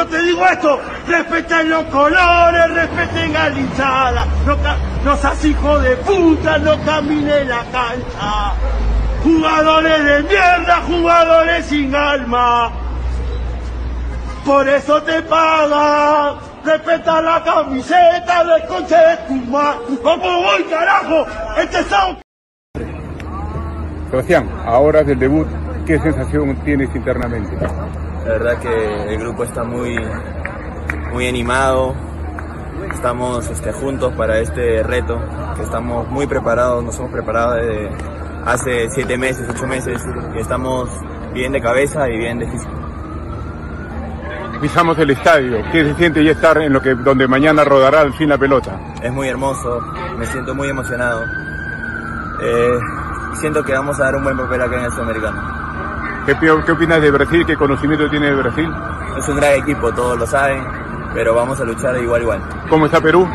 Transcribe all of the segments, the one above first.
Yo te digo esto, respeten los colores, respeten a la no, no seas hijo de puta, no camine la cancha. Jugadores de mierda, jugadores sin alma. Por eso te pagan. Respeta la camiseta del coche de tu madre. ¿Cómo voy, carajo? Este son... Sebastián, ahora del debut, ¿qué sensación tienes internamente? La verdad que el grupo está muy, muy animado, estamos este, juntos para este reto, que estamos muy preparados, nos hemos preparado desde hace siete meses, ocho meses, y estamos bien de cabeza y bien de físico. Pisamos el estadio, ¿qué se siente ya estar en lo que donde mañana rodará al fin la pelota? Es muy hermoso, me siento muy emocionado. Eh, siento que vamos a dar un buen papel acá en el Sudamericano. ¿Qué, ¿Qué, opinas de Brasil? ¿Qué conocimiento tiene de Brasil? Es un gran equipo, todos lo saben, pero vamos a luchar igual igual. ¿Cómo está Perú?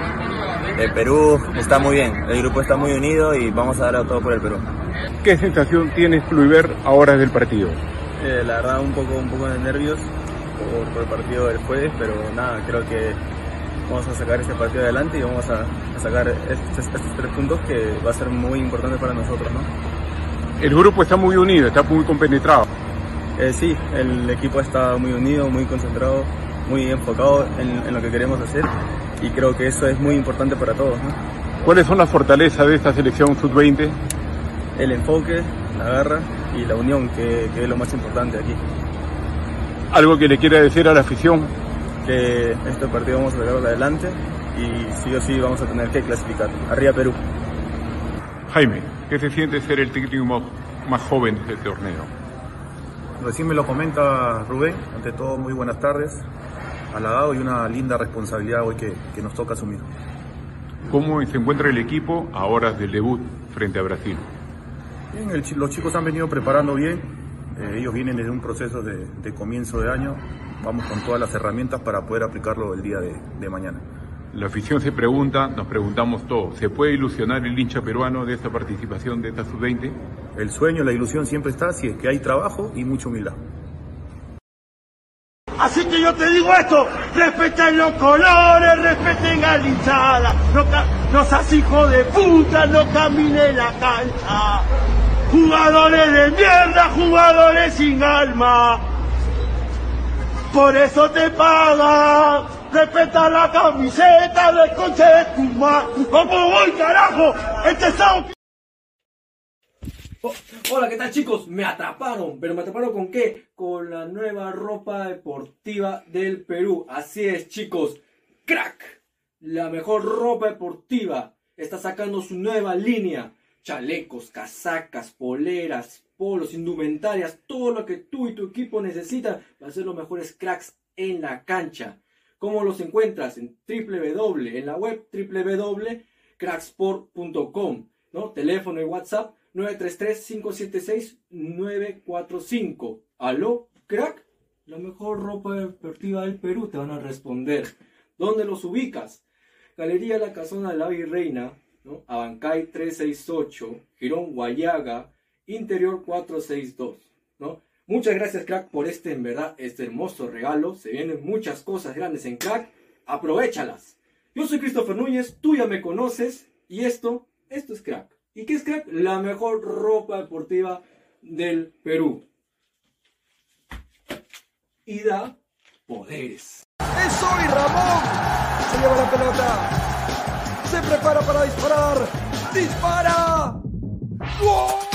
El Perú está muy bien, el grupo está muy unido y vamos a dar todo por el Perú. ¿Qué sensación tienes Fluiver ahora del partido? Eh, la verdad un poco, un poco de nervios por, por, el partido del jueves, pero nada, creo que vamos a sacar este partido adelante y vamos a, a sacar estos, estos, tres puntos que va a ser muy importante para nosotros. ¿no? El grupo está muy unido, está muy compenetrado. Eh, sí, el equipo está muy unido, muy concentrado, muy enfocado en, en, lo que queremos hacer y creo que eso es muy importante para todos. ¿no? ¿Cuáles son las fortalezas de esta selección sub-20? El enfoque, la garra y la unión, que, que, es lo más importante aquí. ¿Algo que le quiera decir a la afición? Que este partido vamos a sacarlo adelante y sí o sí vamos a tener que clasificar. Arriba Perú. Jaime, ¿qué se siente ser el técnico más joven del torneo? Recién me lo comenta Rubén, ante todo muy buenas tardes, halagado y una linda responsabilidad hoy que, que nos toca asumir. ¿Cómo se encuentra el equipo a horas del debut frente a Brasil? Bien, el, los chicos han venido preparando bien, eh, ellos vienen desde un proceso de, de, comienzo de año, vamos con todas las herramientas para poder aplicarlo el día de, de mañana. La afición se pregunta, nos preguntamos todos, ¿se puede ilusionar el hincha peruano de esta participación de esta sub-20? El sueño, la ilusión siempre está si es que hay trabajo y mucha humildad. Así que yo te digo esto, respeten los colores, respeten a la hinchada, no, no seas hijo de puta, no camine la cancha. Jugadores de mierda, jugadores sin alma. Por eso te pagan. Respeta la camiseta del coche de tu madre. ¿Cómo voy, carajo? Este. Oh, hola, ¿qué tal chicos? Me atraparon, pero me atraparon con qué? Con la nueva ropa deportiva del Perú. Así es, chicos. Crack, la mejor ropa deportiva. Está sacando su nueva línea. Chalecos, casacas, poleras, polos, indumentarias, todo lo que tú y tu equipo necesitan para ser los mejores cracks en la cancha. ¿Cómo los encuentras? En www, en la web www.cracksport.com, ¿no? Teléfono y WhatsApp 933-576-945. ¿Aló, crack? La mejor ropa deportiva del Perú, te van a responder. ¿Dónde los ubicas? Galería La Casona La Virreina, ¿no? Abancay 368, Girón Guayaga, Interior 462, ¿no? Muchas gracias, crack, por este, en verdad, este hermoso regalo. Se vienen muchas cosas grandes en crack. Aprovechalas. Yo soy Christopher Núñez, tú ya me conoces. Y esto, esto es crack. ¿Y qué es crack? La mejor ropa deportiva del Perú. Y da poderes. ¡Es hoy, Ramón! Se lleva la pelota. Se prepara para disparar. ¡Dispara! ¡Wow!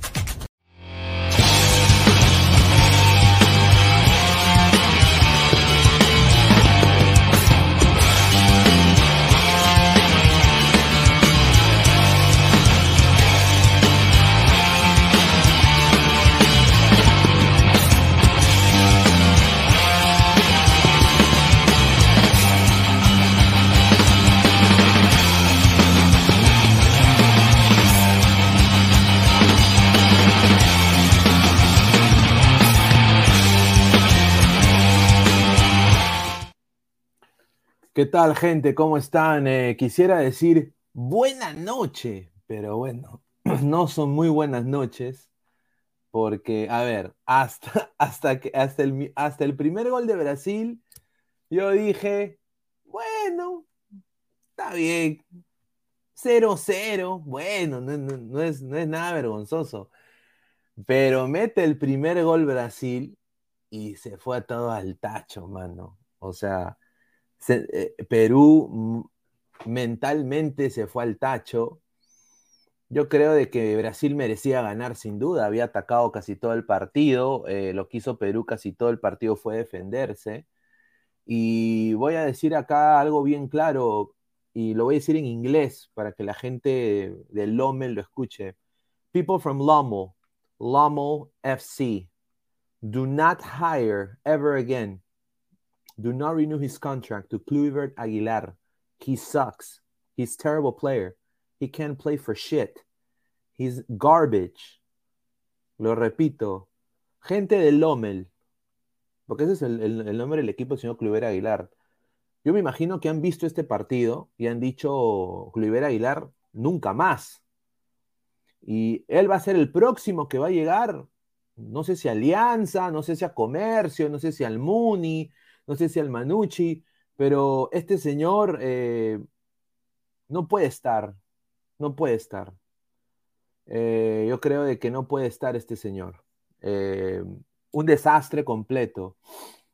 ¿Qué tal, gente? ¿Cómo están? Eh, quisiera decir buena noche, pero bueno, no son muy buenas noches, porque, a ver, hasta, hasta, que, hasta, el, hasta el primer gol de Brasil, yo dije, bueno, está bien, 0-0, bueno, no, es, no es nada vergonzoso. Pero mete el primer gol Brasil y se fue a todo al tacho, mano. O sea, eh, Perú mentalmente se fue al tacho. Yo creo de que Brasil merecía ganar sin duda, había atacado casi todo el partido, eh, lo que hizo Perú casi todo el partido fue defenderse. Y voy a decir acá algo bien claro, y lo voy a decir en inglés para que la gente de Lommel lo escuche. People from Lommel, Lommel FC, do not hire ever again. Do not renew his contract to Kluivert Aguilar. He sucks. He's terrible player. He can't play for shit. He's garbage. Lo repito. Gente de Lommel, porque ese es el, el nombre del equipo del señor Kluivert Aguilar yo me imagino que han visto este partido y han dicho, Cliver Aguilar, nunca más. Y él va a ser el próximo que va a llegar, no sé si Alianza, no sé si a Comercio, no sé si al Muni, no sé si al Manucci, pero este señor eh, no puede estar, no puede estar. Eh, yo creo de que no puede estar este señor. Eh, un desastre completo,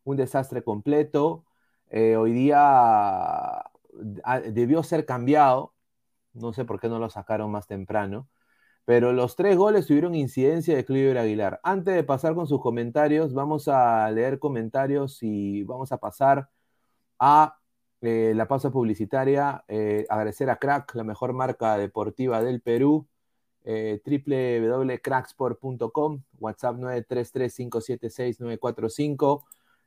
un desastre completo. Hoy día ah, debió ser cambiado, no sé por qué no lo sacaron más temprano, pero los tres goles tuvieron incidencia de Cliver Aguilar. Antes de pasar con sus comentarios, vamos a leer comentarios y vamos a pasar a eh, la pausa publicitaria. Eh, agradecer a Crack, la mejor marca deportiva del Perú. www.cracksport.com, WhatsApp 933-576-945.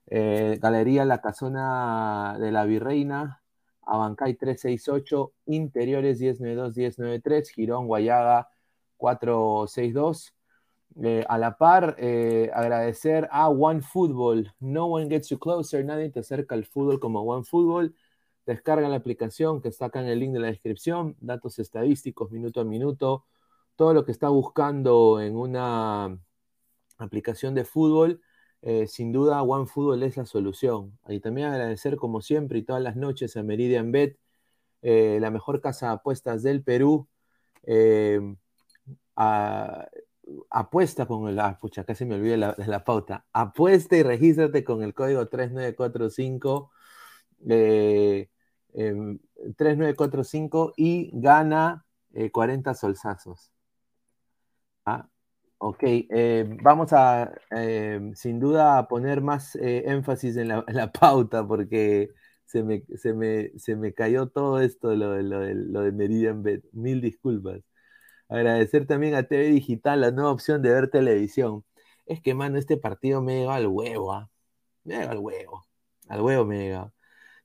Eh, Galería La Casona de la Virreina, Abancay 368, Interiores 1092-1093, Girón Guayaga 462. Eh, a la par, eh, agradecer a One Football. No one gets you closer, nadie te acerca al fútbol como One Football. Descarga la aplicación que está acá en el link de la descripción, datos estadísticos minuto a minuto, todo lo que está buscando en una aplicación de fútbol eh, sin duda OneFootball es la solución. Y también agradecer como siempre y todas las noches a Meridian Bet, eh, la mejor casa de apuestas del Perú. Apuesta con la, pucha, casi me olvidé la, pauta. Apuesta y regístrate con el código 3945. 3945 em, y gana 40 solsazos. ¿Ah? Ok, eh, vamos a eh, sin duda poner más eh, énfasis en la, pauta porque se me, se, me, se me, cayó todo esto, lo, lo, lo de Meridian Bet. Mil disculpas. Agradecer también a TV Digital la nueva opción de ver televisión. Es que, mano, este partido me llega al huevo, ¿ah? Me llega al huevo. Al huevo me llega.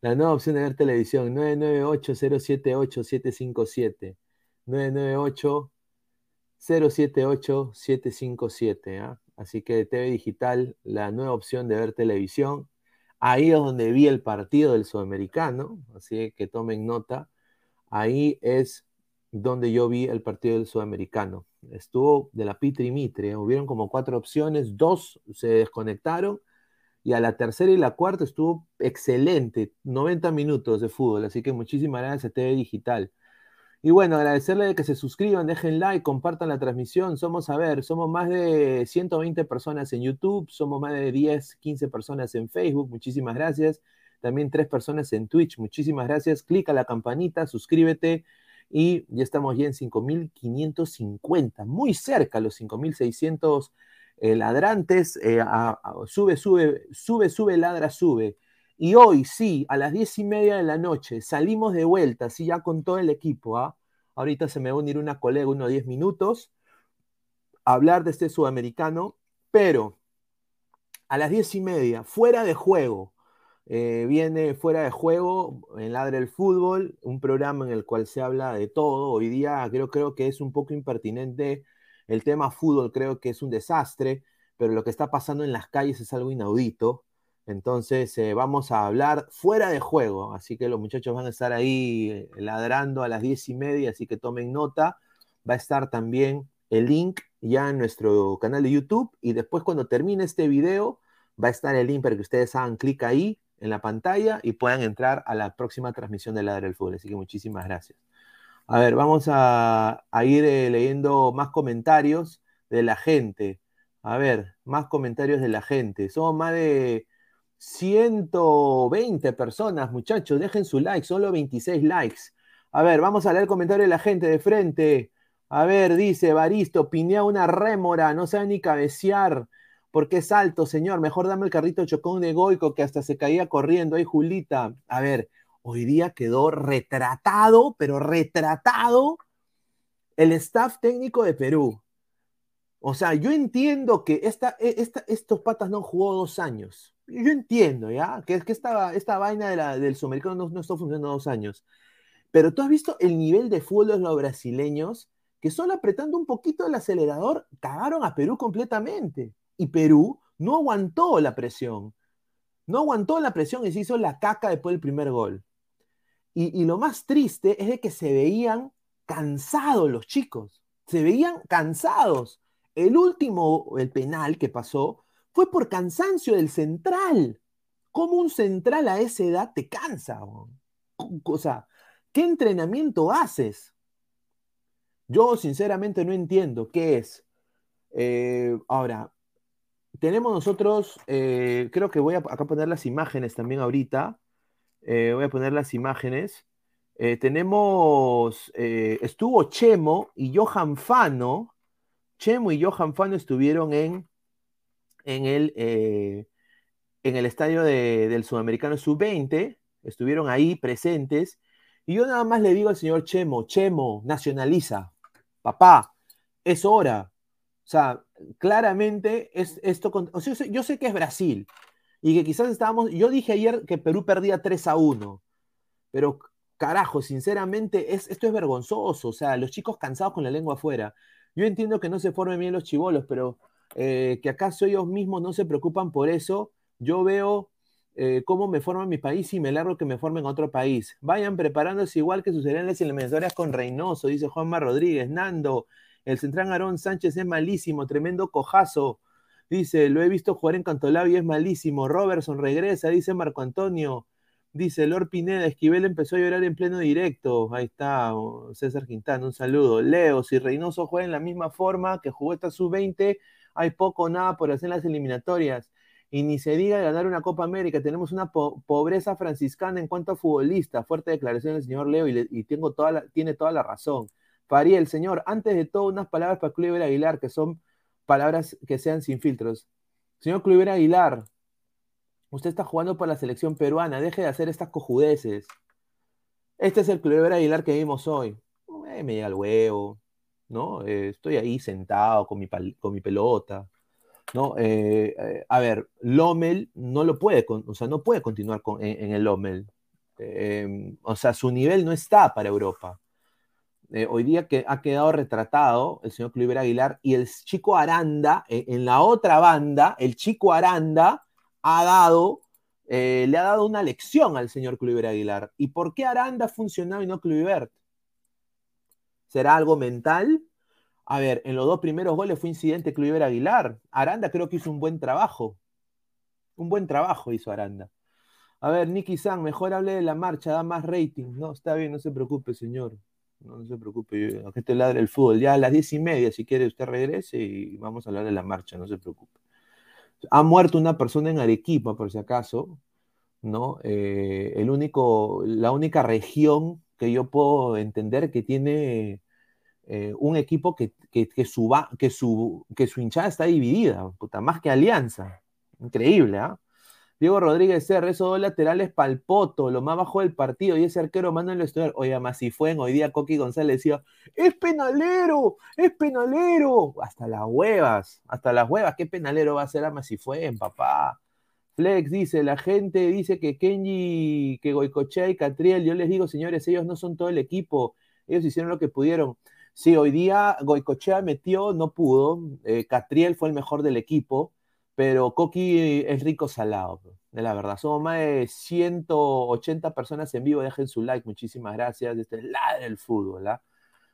La nueva opción de ver televisión, 998-078-757. 998 078757. ¿ah? Así que TV Digital, la nueva opción de ver televisión. Ahí es donde vi el partido del Sudamericano, así que tomen nota. Ahí es donde yo vi el partido del Sudamericano. Estuvo de la Pitri Mitre, hubieron como cuatro opciones, dos se desconectaron y a la tercera y la cuarta estuvo excelente, 90 minutos de fútbol, así que muchísimas gracias a TV Digital. Y bueno, agradecerle de que se suscriban, dejen like, compartan la transmisión. Somos, a ver, somos más de 120 personas en YouTube, somos más de 10, 15 personas en Facebook. Muchísimas gracias. También tres personas en Twitch. Muchísimas gracias. Clica la campanita, suscríbete. Y ya estamos ya en 5.550, muy cerca a los 5.600 eh, ladrantes. Eh, sube, sube, sube, sube, ladra, sube. Y hoy sí, a las diez y media de la noche, salimos de vuelta, sí, ya con todo el equipo. ¿ah? Ahorita se me va a unir una colega, unos diez minutos, a hablar de este sudamericano, pero a las diez y media, fuera de juego, eh, viene fuera de juego en Ladre el Fútbol, un programa en el cual se habla de todo. Hoy día creo, creo que es un poco impertinente el tema fútbol, creo que es un desastre, pero lo que está pasando en las calles es algo inaudito. Entonces eh, vamos a hablar fuera de juego, así que los muchachos van a estar ahí eh, ladrando a las diez y media, así que tomen nota. va a estar también el link ya en nuestro canal de YouTube y después cuando termine este video va a estar el link para que ustedes hagan clic ahí en la pantalla y puedan entrar a la próxima transmisión de Ladra del Fútbol. Así que muchísimas gracias. A ver, vamos a, ir eh, leyendo más comentarios de la gente. A ver, más comentarios de la gente. Somos más de 120 personas, muchachos. Dejen su like, solo 26 likes. A ver, vamos a leer el comentario de la gente de frente. A ver, dice Baristo, pinea una rémora, no sabe ni cabecear porque es alto, señor. Mejor dame el carrito chocón de Goico que hasta se caía corriendo. Ay, Julita. A ver, hoy día quedó retratado, pero retratado el staff técnico de Perú. O sea, yo entiendo que esta, e, estos patas no jugó dos años. Yo entiendo, ¿ya? Que, que esta, esta vaina de del sudamericano no, no está funcionando dos años. Pero tú has visto el nivel de fútbol de los brasileños que solo apretando un poquito el acelerador cagaron a Perú completamente y Perú no aguantó la presión. No aguantó la presión y se hizo la caca después del primer gol. Y, lo más triste es de que se veían cansados los chicos. Se veían cansados. El último, el penal que pasó, fue por cansancio del central. ¿Cómo un central a esa edad te cansa? O sea, ¿qué entrenamiento haces? Yo sinceramente no entiendo qué es. Eh, ahora, tenemos nosotros, eh, creo que voy a acá poner las imágenes también ahorita. Eh, voy a poner las imágenes. Eh, tenemos, estuvo Chemo y Johan Fano. Chemo y Johan Fano estuvieron en, en, el, en el estadio del Sudamericano Sub-20. Estuvieron ahí presentes. Y yo nada más le digo al señor Chemo, Chemo, nacionaliza. Papá, es hora. O sea, claramente es esto. O sea, yo, sé, que es Brasil y que quizás estábamos. Yo dije ayer que Perú perdía 3 a 1, pero carajo, sinceramente, es, esto es vergonzoso. O sea, los chicos cansados con la lengua afuera. Yo entiendo que no se formen bien los chivolos, pero eh, que acaso ellos mismos no se preocupan por eso. Yo veo eh, cómo me forma mi país y me largo que me formen otro país. Vayan preparándose igual que sus herencias eliminatorias con Reynoso, dice Juanma Rodríguez. Nando, el central Aarón Sánchez es malísimo, tremendo cojazo. Dice, lo he visto jugar en Cantolao y es malísimo. Robertson regresa, dice Marco Antonio. Dice Lord Pineda, Esquivel empezó a llorar en pleno directo. Ahí está, César Quintana, un saludo. Leo, si Reynoso juega en la misma forma que jugó esta sub-20, hay poco o nada por hacer las eliminatorias. Y ni se diga ganar una Copa América. Tenemos una pobreza franciscana en cuanto a futbolista. Fuerte declaración del señor Leo y, tengo toda tiene toda la razón. Fariel, señor, antes de todo, unas palabras para Cluiver Aguilar, que son palabras que sean sin filtros. Señor Cluiver Aguilar, usted está jugando por la selección peruana, deje de hacer estas cojudeces. Este es el Cluiver Aguilar que vimos hoy. Eh, me llega el huevo, ¿no? Eh, estoy ahí sentado con mi, con mi pelota, ¿no? Eh, a ver, Lommel no lo puede, o sea, no puede continuar en, el Lommel. o sea, su nivel no está para Europa. Eh, hoy día que ha quedado retratado el señor Cliver Aguilar y el chico Aranda, eh, en la otra banda, el chico Aranda ha dado, eh, le ha dado una lección al señor Cliver Aguilar. ¿Y por qué Aranda ha funcionado y no Kluivert? ¿Será algo mental? A ver, en los dos primeros goles fue incidente Cliver Aguilar. Aranda creo que hizo un buen trabajo. Un buen trabajo hizo Aranda. A ver, Nicky San, mejor hable de la marcha, da más rating. No, está bien, no se preocupe, señor. No, se preocupe, que te ladre el fútbol. Ya a las diez y media, si quiere, usted regrese y vamos a hablar de la marcha, no se preocupe. Ha muerto una persona en Arequipa, por si acaso, ¿no? Eh, el único, la única región que yo puedo entender que tiene eh, un equipo que, que, que, su, que, su, que su hinchada está dividida, puta, más que alianza. Increíble, ¿ah? Diego Rodríguez R, esos dos laterales palpoto, lo más bajo del partido, y ese arquero manda en estudiar. Oiga, más si fue hoy día Coqui González decía, es penalero, es penalero. Hasta las huevas, hasta las huevas, ¿qué penalero va a ser a en papá? Flex dice, la gente dice que Kenji, que Goicochea y Catriel, yo les digo, señores, ellos no son todo el equipo, ellos hicieron lo que pudieron. Sí, hoy día Goicochea metió, no pudo, eh, Catriel fue el mejor del equipo, pero Coqui es rico salado, de la verdad. Somos más de 180 personas en vivo. Dejen su like, muchísimas gracias. Este es la del fútbol, ¿ah?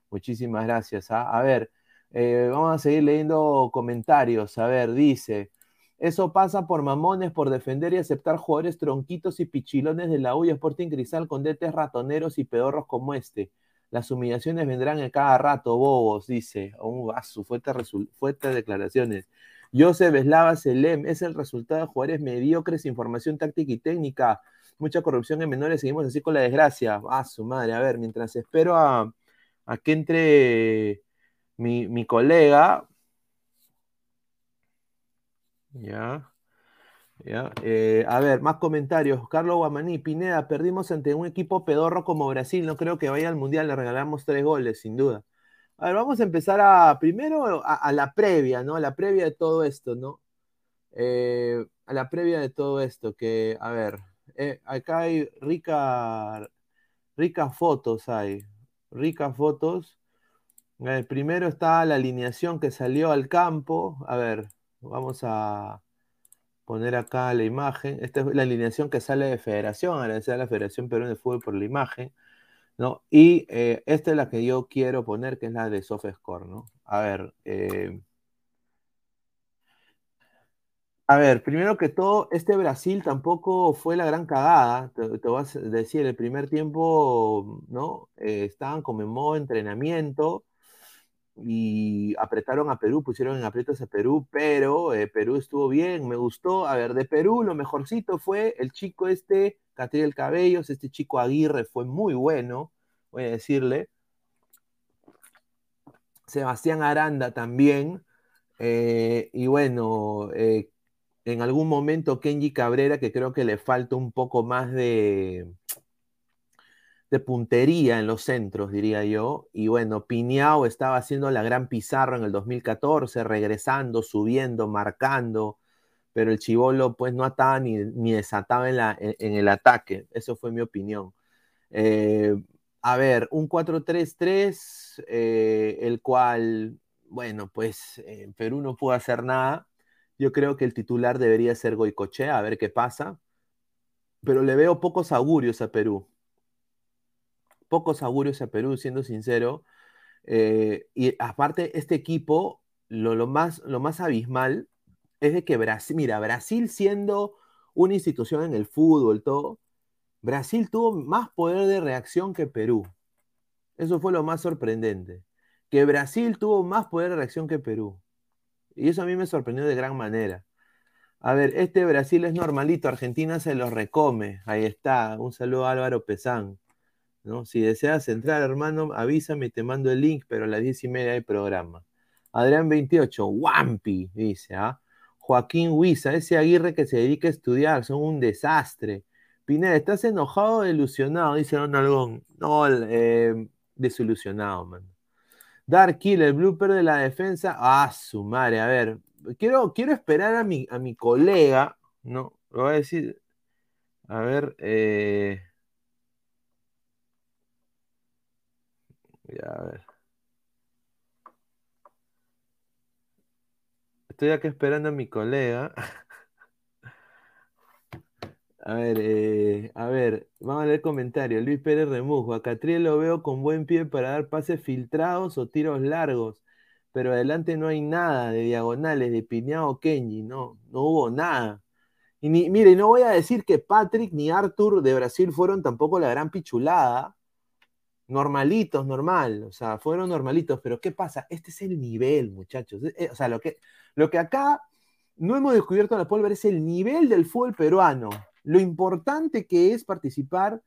Muchísimas gracias. ¿ah? A ver, eh, vamos a seguir leyendo comentarios. A ver, dice, eso pasa por mamones, por defender y aceptar jugadores tronquitos y pichilones de la U y Sporting Cristal con detes ratoneros y pedorros como este. Las humillaciones vendrán en cada rato, bobos, dice. Un su fuertes, fuertes declaraciones. Joseph Eslava Selem es el resultado de jugadores mediocres, información táctica y técnica. Mucha corrupción en menores, seguimos así con la desgracia. Ah, su madre. A ver, mientras espero a, que entre mi, mi colega. Ya. Ya, eh, a ver, más comentarios. Carlos Guamaní, Pineda, perdimos ante un equipo pedorro como Brasil. No creo que vaya al Mundial, le regalamos tres goles, sin duda. A ver, vamos a empezar a, primero a, la previa, ¿no? A la previa de todo esto, ¿no? Eh, a la previa de todo esto, que, a ver, eh, acá hay rica, ricas fotos, hay, ricas fotos. primero está la alineación que salió al campo. A ver, vamos a poner acá la imagen. Esta es la alineación que sale de Federación, agradecer a la Federación Perú de Fútbol por la imagen, ¿no? Y eh, esta es la que yo quiero poner, que es la de SoftScore, ¿no? A ver, eh, a ver, primero que todo, este Brasil tampoco fue la gran cagada, te, te voy a decir, el primer tiempo, ¿no? Eh, estaban como en modo entrenamiento, y apretaron a Perú, pusieron en aprietos a Perú, pero eh, Perú estuvo bien, me gustó. A ver, de Perú lo mejorcito fue el chico este, Catriel Cabellos, este chico Aguirre fue muy bueno, voy a decirle. Sebastián Aranda también. Eh, y bueno, eh, en algún momento Kenji Cabrera, que creo que le falta un poco más de, de puntería en los centros, diría yo. Y bueno, Piñao estaba haciendo la gran pizarra en el 2014, regresando, subiendo, marcando, pero el Chivolo pues no ataba ni, ni desataba en, la, en, el ataque. Eso fue mi opinión. Eh, a ver, un 4-3-3, eh, el cual, bueno, pues en Perú no pudo hacer nada. Yo creo que el titular debería ser Goicochea, a ver qué pasa. Pero le veo pocos augurios a Perú pocos augurios a Perú, siendo sincero. Eh, y aparte, este equipo, lo, más, lo más abismal es de que Brasil, mira, Brasil siendo una institución en el fútbol, todo, Brasil tuvo más poder de reacción que Perú. Eso fue lo más sorprendente. Que Brasil tuvo más poder de reacción que Perú. Y eso a mí me sorprendió de gran manera. A ver, este Brasil es normalito, Argentina se lo recome. Ahí está. Un saludo a Álvaro Pesán. ¿No? Si deseas entrar, hermano, avísame, te mando el link, pero a las diez y media hay programa. Adrián 28, Wampi, dice, ¿ah? Joaquín Huiza, ese Aguirre que se dedica a estudiar, son un desastre. Pineda, ¿estás enojado o desilusionado? Dice Don. No, eh, desilusionado, man. Dark Kill, el blooper de la defensa. Ah, su madre, a ver. Quiero, quiero esperar a mi, a mi colega, ¿no? Lo voy a decir. A ver, eh. Ya, a ver. Estoy acá esperando a mi colega. A ver, eh, a ver, vamos a leer comentarios. Luis Pérez Remujo. A Catriel lo veo con buen pie para dar pases filtrados o tiros largos, pero adelante no hay nada de diagonales, de Piñao Kenji, no, no hubo nada. Y ni, mire, no voy a decir que Patrick ni Arthur de Brasil fueron tampoco la gran pichulada, normalitos, normal, o sea, fueron normalitos, pero ¿qué pasa? Este es el nivel, muchachos. Eh, o sea, lo que, lo que acá no hemos descubierto en la pólvora es el nivel del fútbol peruano, lo importante que es participar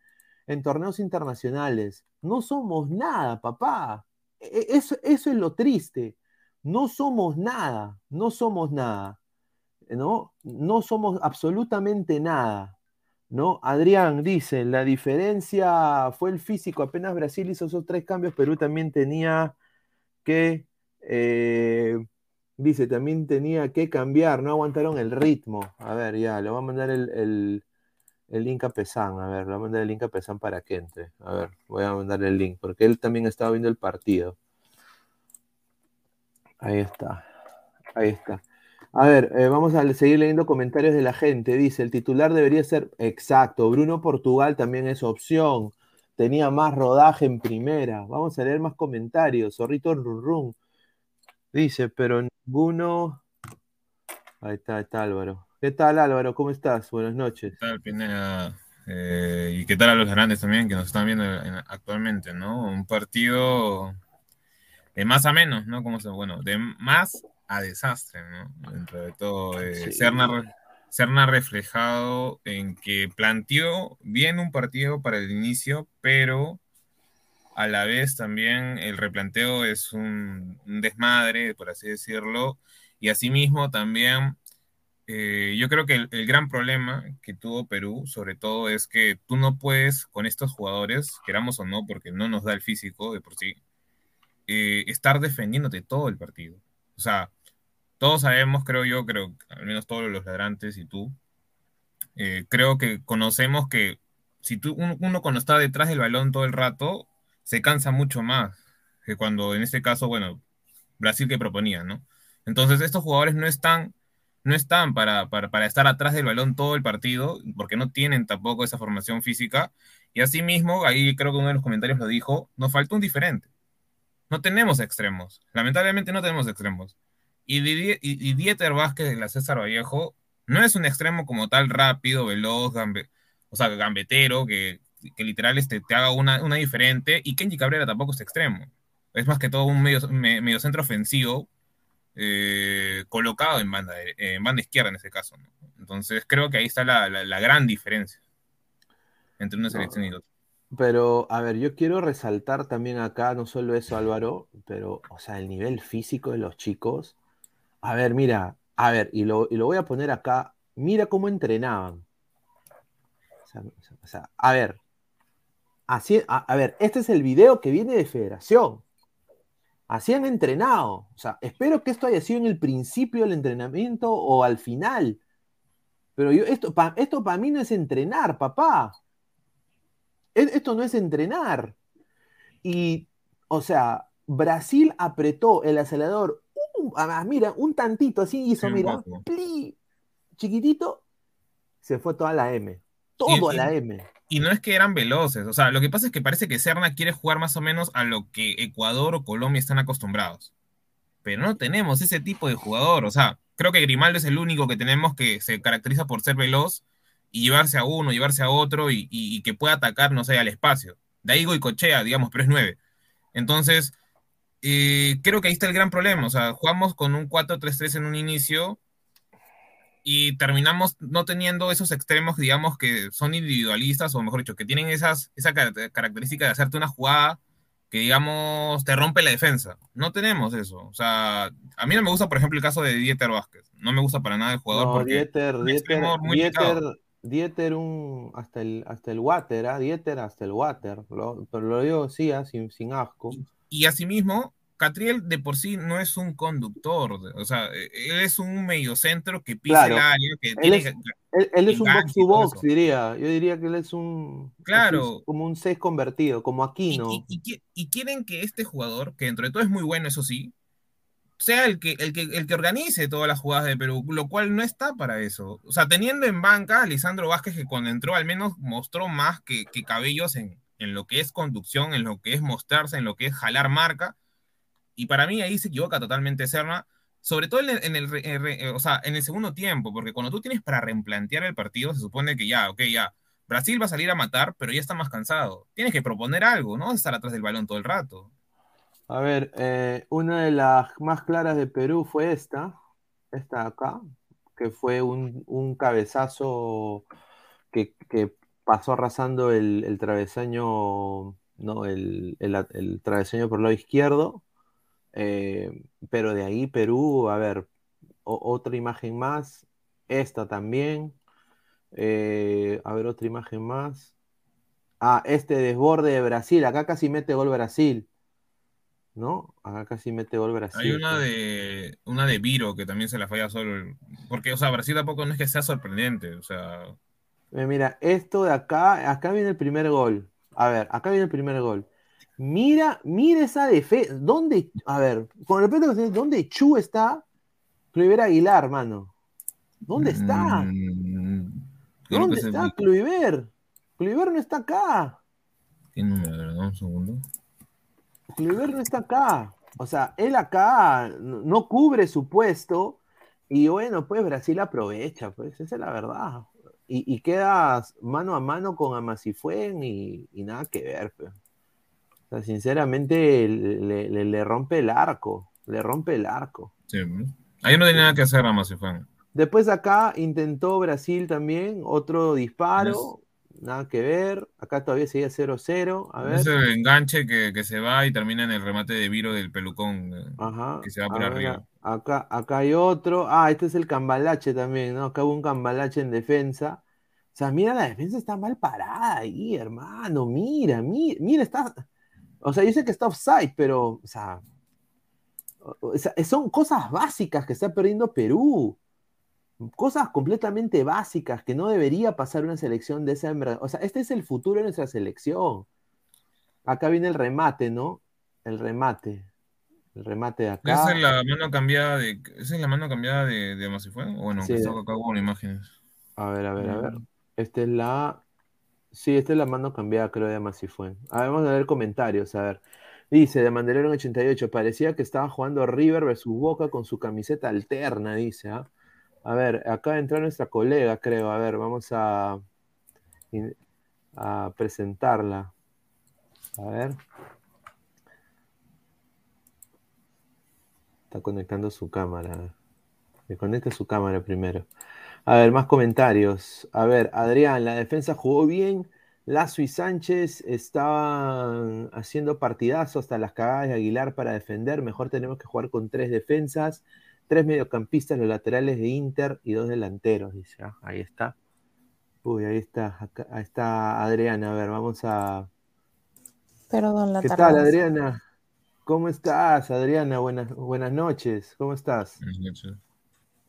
en torneos internacionales. No somos nada, papá. E, e, eso, eso es lo triste. No somos nada, no somos nada. ¿no? No somos absolutamente nada. ¿No? Adrián dice, la diferencia fue el físico, apenas Brasil hizo esos tres cambios, Perú también tenía que, eh, dice, también tenía que cambiar, no aguantaron el ritmo. A ver, ya, le voy a mandar el, el, link a Pesán, a ver, le voy a mandar el link a Pesán para que entre. A ver, voy a mandar el link, porque él también estaba viendo el partido. Ahí está, ahí está. A ver, eh, vamos a seguir leyendo comentarios de la gente. Dice, el titular debería ser exacto. Bruno Portugal también es opción. tenía más rodaje en primera. Vamos a leer más comentarios. Zorrito Run. Dice, pero ninguno. Ahí está, está Álvaro. ¿Qué tal Álvaro? ¿Cómo estás? Buenas noches. ¿Qué tal, Pineda? Eh, y qué tal a los grandes también que nos están viendo en- actualmente, ¿no? Un partido de más a menos, ¿no? Como se, bueno, de más a desastre, ¿no? Dentro de todo, eh, Sí. Serna, re- Serna reflejado en que planteó bien un partido para el inicio, pero a la vez también el replanteo es un, un desmadre, por así decirlo, y asimismo también eh, yo creo que el, el gran problema que tuvo Perú, sobre todo, es que tú no puedes con estos jugadores, queramos o no, porque no nos da el físico de por sí, eh, estar defendiéndote todo el partido. O sea, todos sabemos, creo yo, creo, al menos todos los ladrantes y tú, eh, creo que conocemos que si tú, uno, uno cuando está detrás del balón todo el rato, se cansa mucho más que cuando en este caso, bueno, Brasil que proponía, ¿no? Entonces estos jugadores no están, no están para, para, para estar atrás del balón todo el partido, porque no tienen tampoco esa formación física, y asimismo, ahí creo que uno de los comentarios lo dijo, nos falta un diferente. No tenemos extremos, lamentablemente no tenemos extremos. Y, Didier- y, y Dieter Vázquez de la César Vallejo no es un extremo como tal rápido, veloz, gambe, o sea, gambetero, que, que literal este, te haga una, una diferente, y Kenji Cabrera tampoco es extremo. Es más que todo un medio, me- mediocentro ofensivo eh, colocado en banda, en banda izquierda en ese caso. ¿no? Entonces creo que ahí está la, la- la gran diferencia entre una selección y otra. Pero, a ver, yo quiero resaltar también acá, no solo eso, Álvaro, pero, o sea, el nivel físico de los chicos. A ver, mira, a ver, y lo, y lo voy a poner acá, mira cómo entrenaban. O sea, a ver, así, a, ver, este es el video que viene de Federación. Así han entrenado. O sea, espero que esto haya sido en el principio del entrenamiento o al final. Pero yo, esto para esto para mí no es entrenar, papá. Es- Esto no es entrenar. Y, o sea, Brasil apretó el acelerador, ah, mira, un tantito así hizo, Sí, mira, pli, chiquitito, se fue toda la M. Todo Y- la y- M. Y no es que eran veloces, o sea, lo que pasa es que parece que Serna quiere jugar más o menos a lo que Ecuador o Colombia están acostumbrados. Pero no tenemos ese tipo de jugador, o sea, creo que Grimaldo es el único que tenemos que se caracteriza por ser veloz y llevarse a uno, llevarse a otro y, y- y que pueda atacar, no sé, al espacio. De ahí Cochea, digamos, pero es nueve. Entonces, eh, creo que ahí está el gran problema, o sea, jugamos con un 4-3-3 en un inicio y terminamos no teniendo esos extremos, digamos, que son individualistas, o mejor dicho, que tienen esas, esa car- característica de hacerte una jugada que, digamos, te rompe la defensa. No tenemos eso. O sea, a mí no me gusta, por ejemplo, el caso de Dieter Vázquez. No me gusta para nada el jugador No, porque Dieter, un Dieter, Dieter. Dieter un, hasta el, hasta el water, ¿ah? Dieter hasta el water. Lo- pero lo digo así, ¿ah? sin, sin asco. Y asimismo, Catriel de por sí no es un conductor, o sea, eh, él es un mediocentro que pisa Claro. el área, que Él tiene es, él, él es un box y to box, diría. Yo diría que él es un. Claro. así, como un 6 convertido, como Aquino. y, y y quieren que este jugador, que dentro de todo es muy bueno, eso sí, sea el que, el que, el que organice todas las jugadas de Perú, lo cual no está para eso. O sea, teniendo en banca a Lisandro Vázquez, que cuando entró al menos mostró más que, que cabellos en, en lo que es conducción, en lo que es mostrarse, en lo que es jalar marca. Y para mí ahí se equivoca totalmente Serna, sobre todo en el, en el en re- o sea, en el segundo tiempo, porque cuando tú tienes para replantear el partido, se supone que ya, ok, ya, Brasil va a salir a matar, pero ya está más cansado. Tienes que proponer algo, no estar atrás del balón todo el rato. A ver, eh, una de las más claras de Perú fue esta, esta de acá, que fue un, un cabezazo que, que pasó arrasando el, el travesaño, no, el, el- travesaño por el lado izquierdo. eh, pero de ahí Perú, a ver, otra imagen más, esta también. eh, a ver, otra imagen más. Ah, este desborde de Brasil, acá casi mete gol Brasil. ¿No? Acá casi mete gol Brasil. Hay una de una de Viro que también se la falla solo. Porque, o sea, Brasil tampoco no es que sea sorprendente. O sea, Eh, Mira, esto de acá, acá viene el primer gol. A ver, acá viene el primer gol. Mira, mira esa defensa. ¿Dónde? A ver, con respeto, ¿dónde Chu está? Kluivert Aguilar, mano. ¿Dónde está? mm, ¿Dónde que se- está Kluivert? Kluivert no está acá. ¿Qué número? A un segundo. Kluivert no está acá. O sea, él acá no cubre su puesto y bueno, pues Brasil aprovecha, pues esa es la verdad. Y, y quedas mano a mano con Amasifuen y, y nada que ver. pues. O sea, sinceramente le, le- le rompe el arco, le rompe el arco. Sí. Ahí no tiene nada que hacer, fue. Después acá intentó Brasil también, otro disparo, nada que ver. Acá todavía seguía 0-0. A ver. Es el enganche que, que se va y termina en el remate de Viro del pelucón, eh, Ajá. que se va por ver, arriba. acá, acá hay otro. Ah, este es el cambalache también, ¿no? Acá hubo un cambalache en defensa. O sea, mira, la defensa está mal parada ahí, hermano. Mira, mira, mira, está. O sea, yo sé que está offside, pero, o sea, o- o sea, son cosas básicas que está perdiendo Perú. Cosas completamente básicas que no debería pasar una selección de esa envergadura. O sea, este es el futuro de nuestra selección. Acá viene el remate, ¿no? El remate. El remate de acá. Esa es la mano cambiada de. ¿Esa es la mano cambiada de, de Masifuen? O bueno, Sí. que acá con imágenes. A ver, a ver, a ver. Mm. Esta es la. Sí, esta es la mano cambiada, creo, de Masifuen. A ver, vamos a ver comentarios, a ver. Dice, de Mandelero en 88, parecía que estaba jugando River versus Boca con su camiseta alterna, dice, ¿ah? A ver, acá entra nuestra colega, creo. A ver, vamos a, presentarla. A ver. Está conectando su cámara. Que conecte su cámara primero. A ver, más comentarios. A ver, Adrián, la defensa jugó bien. Lazo y Sánchez estaban haciendo partidazo hasta las cagadas de Aguilar para defender. Mejor tenemos que jugar con tres defensas, tres mediocampistas, los laterales de Inter y dos delanteros, dice. Ah, ahí está. Uy, ahí está. acá- ahí está Adriana. A ver, vamos a. Perdón la ¿Qué tal. Adriana? ¿Cómo estás, Adriana? Buenas, buenas noches. ¿Cómo estás?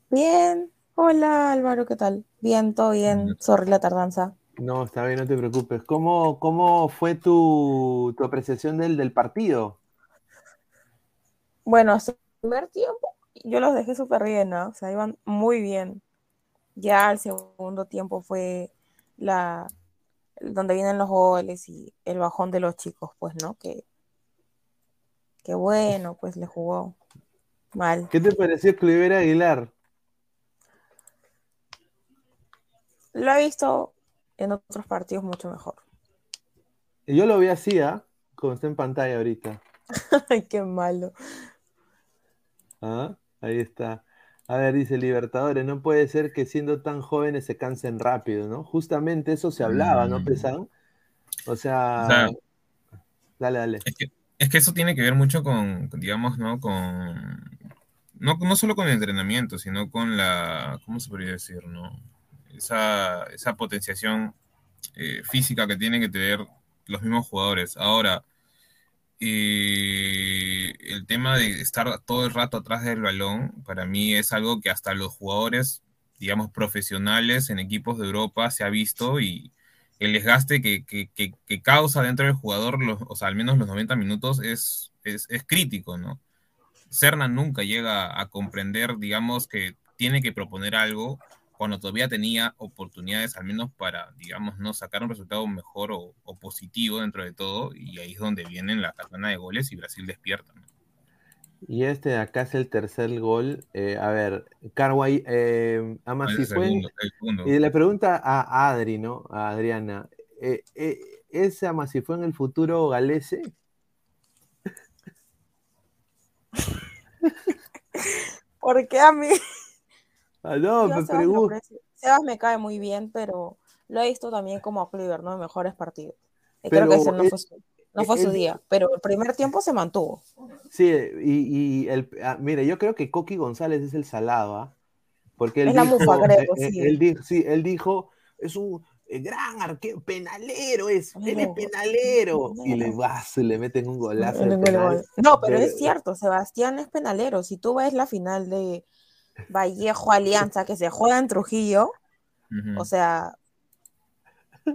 Bien. Hola Álvaro, ¿qué tal? Bien, todo bien. Sorry la tardanza. No, está bien, no te preocupes. ¿Cómo, cómo fue tu, tu apreciación del, del partido? Bueno, hasta el primer tiempo yo los dejé súper bien, ¿no? O sea, iban muy bien. Ya el segundo tiempo fue la donde vienen los goles y el bajón de los chicos, pues, ¿no? Que, que bueno, pues le jugó mal. ¿Qué te pareció Cliver Aguilar? Lo he visto en otros partidos mucho mejor. Yo lo vi así, ¿ah? Como está en pantalla ahorita. Ay, qué malo. Ah, Ahí está. A ver, dice Libertadores, no puede ser que siendo tan jóvenes se cansen rápido, ¿no? Justamente eso se hablaba, ¿no, Mm. Pesan? O sea, O sea, dale, dale. Es que, es que eso tiene que ver mucho con, con, digamos, ¿no? Con. No, no solo con el entrenamiento, sino con la. ¿Cómo se podría decir, no? Esa, esa potenciación eh, física que tienen que tener los mismos jugadores. Ahora, el tema de estar todo el rato atrás del balón, para mí es algo que hasta los jugadores, digamos, profesionales en equipos de Europa se ha visto y el desgaste que, que- que- que causa dentro del jugador, los- o sea, al menos los 90 minutos, es, es, es crítico, ¿no? Serna nunca llega a comprender, digamos, que tiene que proponer algo cuando todavía tenía oportunidades, al menos para, digamos, no sacar un resultado mejor o, o positivo dentro de todo, y ahí es donde vienen la cadena de goles y Brasil despierta. ¿no? Y este de acá es el tercer gol. Eh, a ver, Carguay, eh, ama El si fue. segundo. Y le pregunta a Adri, ¿no? A Adriana, eh, eh, ¿ese ama si fue en el futuro galese? Porque a mí. Ah, no, me Sebas lo pregunto. Sebas me cae muy bien, pero lo he visto también como a Cliver, ¿no? En mejores partidos. Y creo que Pero ese no él- fue su, no fue él- su día, pero el primer tiempo se mantuvo. Sí, y, y el, ah, mire, yo creo que Coqui González es el salado, ¿ah? Porque él Es la dijo, mufa, creo, eh, eh, sí. él dijo, sí, él dijo, es un eh, gran arquero, penalero es, él es No, penalero. Y le. ¡guau! se le meten un golazo el penal. No, pero Pero- es cierto, Sebastián es penalero. Si tú ves la final de Vallejo Alianza que se juega en Trujillo, o sea,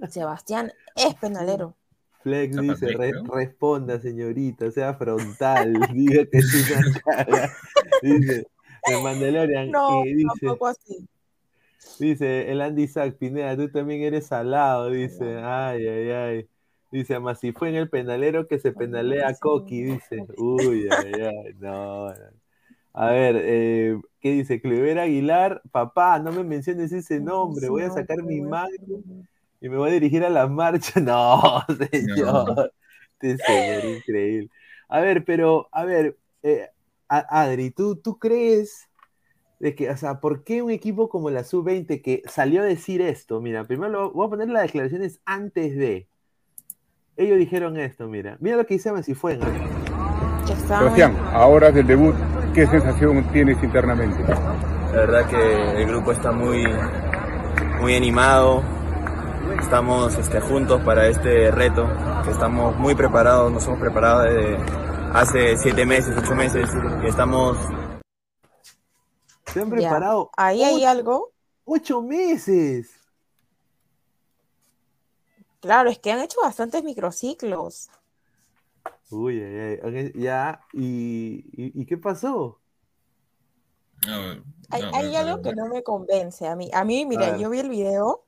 Sebastián es penalero. Flex dice, "Re- creo. responda señorita, sea frontal, diga que es una caga. Dice, el Mandalorian, No, y dice, tampoco así. dice, el Andy Sack, Pineda, tú también eres salado, dice, ay, ay, ay. Dice, además, si fue en el penalero que se penalea a Coqui, dice. Uy, ay, ay, no. no. A ver, eh, ¿qué dice? Clever Aguilar, papá, no me menciones ese nombre, voy a sacar mi mano y me voy a dirigir a la marcha. No, señor. Este señor, increíble. A ver, pero, a ver, eh, Adri, ¿tú, ¿tú crees de que, o sea, por qué un equipo como la Sub-20 que salió a decir esto? Mira, primero lo- voy a poner las declaraciones antes de. Ellos dijeron esto, mira. Mira lo que dice Messi fue. Sebastián, ahora del debut, ¿qué sensación tienes internamente? La verdad que el grupo está muy, muy animado. Estamos este, juntos para este reto, que estamos muy preparados, nos hemos preparado desde hace siete meses, ocho meses, y estamos Se han Ya. preparado. Ahí hay algo. Ocho meses. Claro, es que han hecho bastantes microciclos. Uy, ay, ay, ya, ¿y, y, y qué pasó? No, Hay, no, hay algo que no me convence a mí. A mí, A mira, ver. yo vi el video,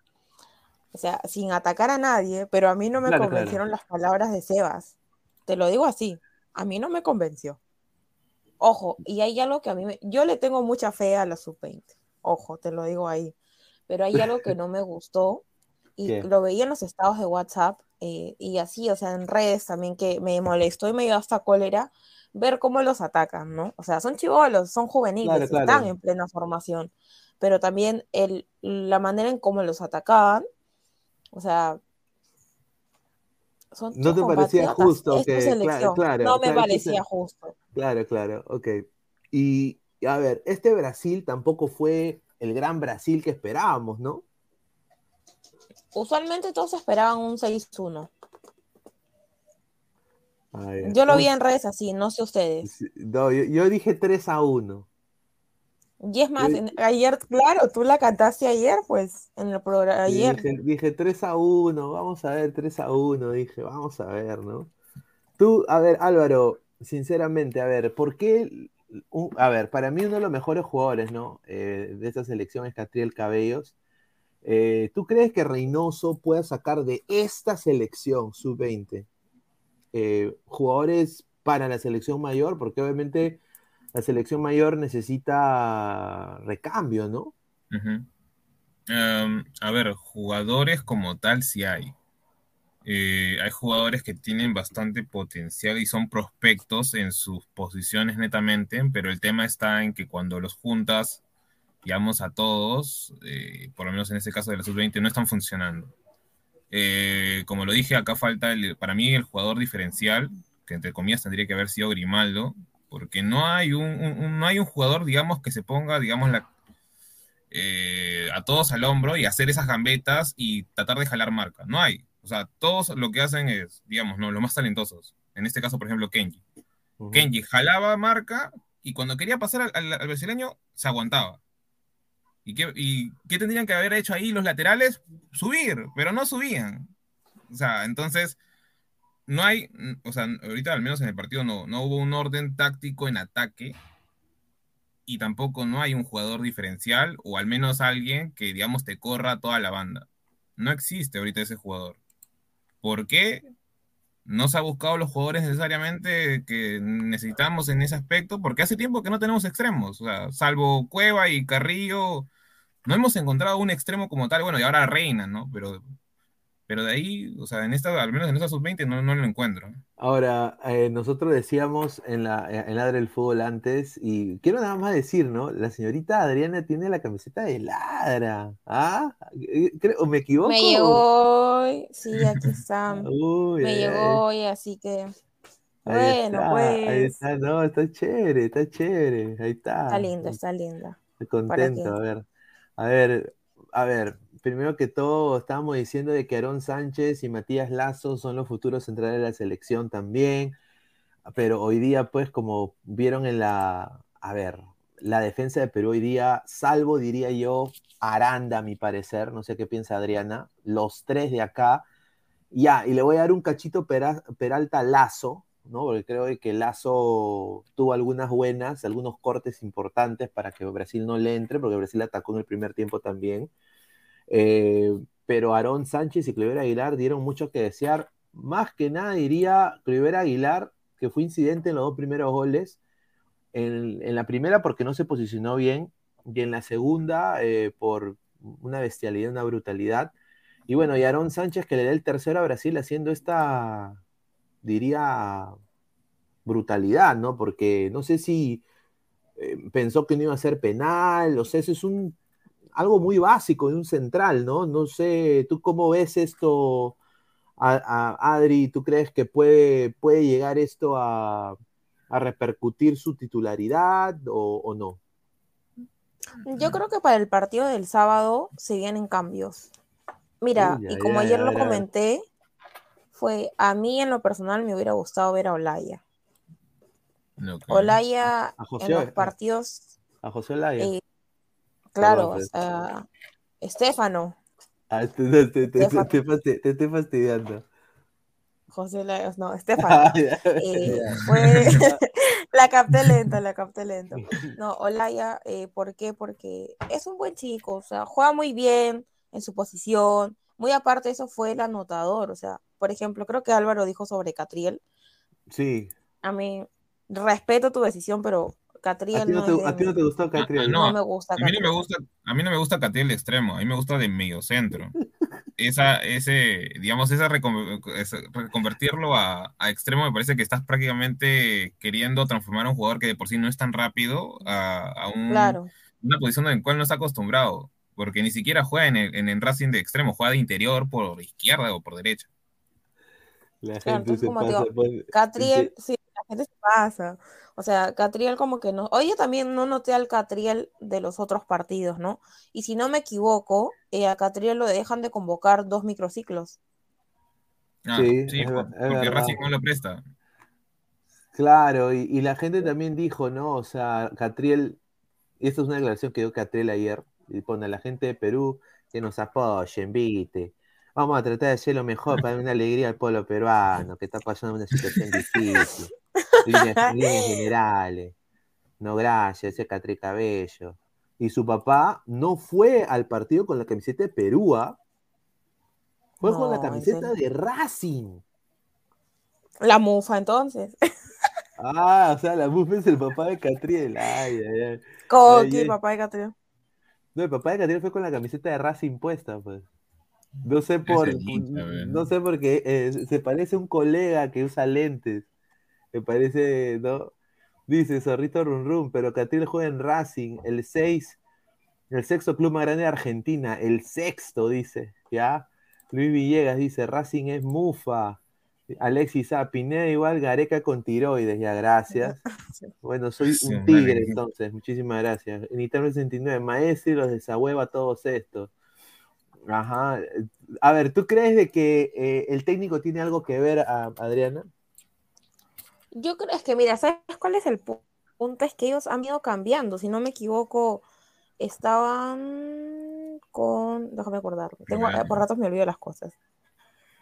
o sea, sin atacar a nadie, pero a mí no me Claro, claro. convencieron las palabras de Sebas. Te lo digo así, a mí no me convenció. Ojo, y hay algo que a mí me... Yo le tengo mucha fe a la sub-20. Ojo, te lo digo ahí. Pero hay algo que no me gustó y ¿Qué? lo veía en los estados de WhatsApp eh, y así, o sea, en redes también que me molestó y me dio hasta cólera ver cómo los atacan, ¿no? O sea, son chivolos, son juveniles, Claro, claro. están en plena formación, pero también el, la manera en cómo los atacaban, o sea, son ¿No te parecía justo es que, selección. claro, no me claro, parecía se- justo. Claro, claro, ok. Y a ver, este Brasil tampoco fue el gran Brasil que esperábamos, ¿no? Usualmente todos esperaban un 6-1. A ver, Yo lo vi en redes así, no sé ustedes. No, yo, yo dije 3 a 1. Y es más, Yo- en- ayer, claro, tú la cantaste ayer, pues, en el programa, ayer. Dije, dije 3 a 1, vamos a ver, 3 a 1, dije, vamos a ver, ¿no? Tú, a ver, Álvaro, sinceramente, a ver, ¿por qué? un- a ver, para mí uno de los mejores jugadores, ¿no? Eh, de esta selección es Catriel Cabellos. Eh, ¿Tú crees que Reynoso pueda sacar de esta selección sub-20 eh, jugadores para la selección mayor? Porque obviamente la selección mayor necesita recambio, ¿no? Em, a ver, jugadores como tal sí hay. Eh, hay jugadores que tienen bastante potencial y son prospectos en sus posiciones netamente, pero el tema está en que cuando los juntas, digamos a todos, eh, por lo menos en este caso de la sub-20, no están funcionando. Eh, como lo dije, acá falta el- para mí el jugador diferencial, que entre comillas tendría que haber sido Grimaldo, porque no hay un, un- no hay un jugador, digamos, que se ponga, digamos, la, eh, a todos al hombro y hacer esas gambetas y tratar de jalar marca. No hay. O sea, todos lo que hacen es, digamos, ¿no? Los más talentosos. En este caso, por ejemplo, Kenji. Kenji jalaba marca y cuando quería pasar al, al- al brasileño, se aguantaba. ¿Y qué, ¿Y qué tendrían que haber hecho ahí los laterales? Subir, pero no subían. O sea, entonces, no hay, o sea, ahorita al menos en el partido no, no hubo un orden táctico en ataque y tampoco no hay un jugador diferencial o al menos alguien que, digamos, te corra toda la banda. No existe ahorita ese jugador. ¿Por qué? No se ha buscado los jugadores necesariamente que necesitamos en ese aspecto, porque hace tiempo que no tenemos extremos. O sea, salvo Cueva y Carrillo, no hemos encontrado un extremo como tal. Bueno, y ahora Reina, ¿no? Pero, pero de ahí, o sea, en esta, al menos en esta sub-20 no, no lo encuentro. Ahora, eh, nosotros decíamos en la en Ladra del Fútbol antes, y quiero nada más decir, ¿no? La señorita Adriana tiene la camiseta de Ladra. ¿Ah? Eh, creo- ¿o ¿Me equivoco? Me llegó hoy, sí, aquí está. Uy, Me llegó hoy, así que, Ahí bueno, está, pues, ahí está, no, está chévere, está chévere, ahí está. está linda, está linda. Estoy ¿Para contento, a ver. A ver, a ver, primero que todo, estábamos diciendo de que Aarón Sánchez y Matías Lazo son los futuros centrales de la selección también, pero hoy día, pues, como vieron en la, a ver, la defensa de Perú hoy día, salvo, diría yo, Aranda, a mi parecer, no sé qué piensa Adriana, los tres de acá, ya, y le voy a dar un cachito Pera- Peralta Lazo, ¿no? Porque creo que Lazo tuvo algunas buenas, algunos cortes importantes para que Brasil no le entre, porque Brasil atacó en el primer tiempo también. Eh, pero Aarón Sánchez y Clever Aguilar dieron mucho que desear más que nada diría Rivera Aguilar, que fue incidente en los dos primeros goles. En, en la primera porque no se posicionó bien y en la segunda eh, por una bestialidad, una brutalidad. Y bueno, y Aarón Sánchez que le da el tercero a Brasil haciendo esta, diría, brutalidad, ¿no? Porque no sé si eh, pensó que no iba a ser penal, o sea, eso es un algo muy básico de un central, ¿no? No sé, ¿tú cómo ves esto, a, a- Adri? ¿Tú crees que puede, puede llegar esto a, a repercutir su titularidad o, o no? Yo creo que para el partido del sábado se vienen cambios. Mira, Uy, y como ay, ayer lo comenté, fue a mí en lo personal me hubiera gustado ver a Olaya. Olaya A José, en los partidos, A José Olaya. eh, claro, Estefano, Ah, te, estoy fastidiando. José Olaya, no, Estefano. Ya, eh, la capté lento, la capté lento. No, Olaya, eh, ¿por qué? Porque es un buen chico, o sea, juega muy bien en su posición. Muy aparte eso fue el anotador, o sea, por ejemplo, creo que Álvaro dijo sobre Catriel. Sí. A mí, respeto tu decisión, pero ¿A Catriel ti no no te, es de a ti no te gustó Ah, Catriel? no, No me gusta a mí no me gusta, a mí no me gusta Catriel de extremo, a mí me gusta de medio centro. Esa, ese, digamos, esa reconvertirlo a, a extremo me parece que estás prácticamente queriendo transformar a un jugador que de por sí no es tan rápido a, a un- Claro. una posición en la cual no está acostumbrado, porque ni siquiera juega en el, en Racing de extremo, juega de interior por izquierda o por derecha. La Claro, gente entonces se como pasa. digo, pues, Catriel, sí, gente se pasa. O sea, Catriel como que no. Oye, también no noté al Catriel de los otros partidos, ¿no? Y si no me equivoco, eh, a Catriel lo dejan de convocar dos microciclos. Ah, Sí, sí, es porque. Racing no lo presta. Claro, y, y la gente también dijo, ¿no? O sea, Catriel, y esta es una declaración que dio Catriel ayer, y pone a la gente de Perú que nos apoyen, viste. Vamos a tratar de hacer lo mejor para dar una alegría al pueblo peruano, que está pasando una situación difícil. Líneas, líneas generales. No, gracias, ese Catriel Cabello. Y su papá no fue al partido con la camiseta de Perú, ¿ah? Fue con la camiseta de Racing. La mufa, entonces. Ah, o sea, la buff es el papá de Catriel. Ay, ay, ay. Ay. papá de Catriel. No, el papá de Catriel fue con la camiseta de Racing puesta, pues. No sé por, hincha, no sé por qué, eh, se parece a un colega que usa lentes. Me parece, ¿no? Dice Zorrito Run Run, pero Catriel juega en Racing, el 6, el sexto club más grande de Argentina, el sexto, dice, ¿ya? Luis Villegas dice, Racing es mufa. Alexis A. Pineda igual, Gareca con tiroides, ya, gracias. Bueno, soy un tigre entonces, muchísimas gracias. Nitro 69, maestro y los desahueva todos estos. Ajá. A ver, ¿tú crees de que eh, el técnico tiene algo que ver, a, Adriana? Yo creo es que, mira, ¿sabes cuál es el pu- punto? Es que ellos han ido cambiando. Si no me equivoco, estaban con. Déjame acordar. Tengo, Rogando. por ratos me olvido las cosas.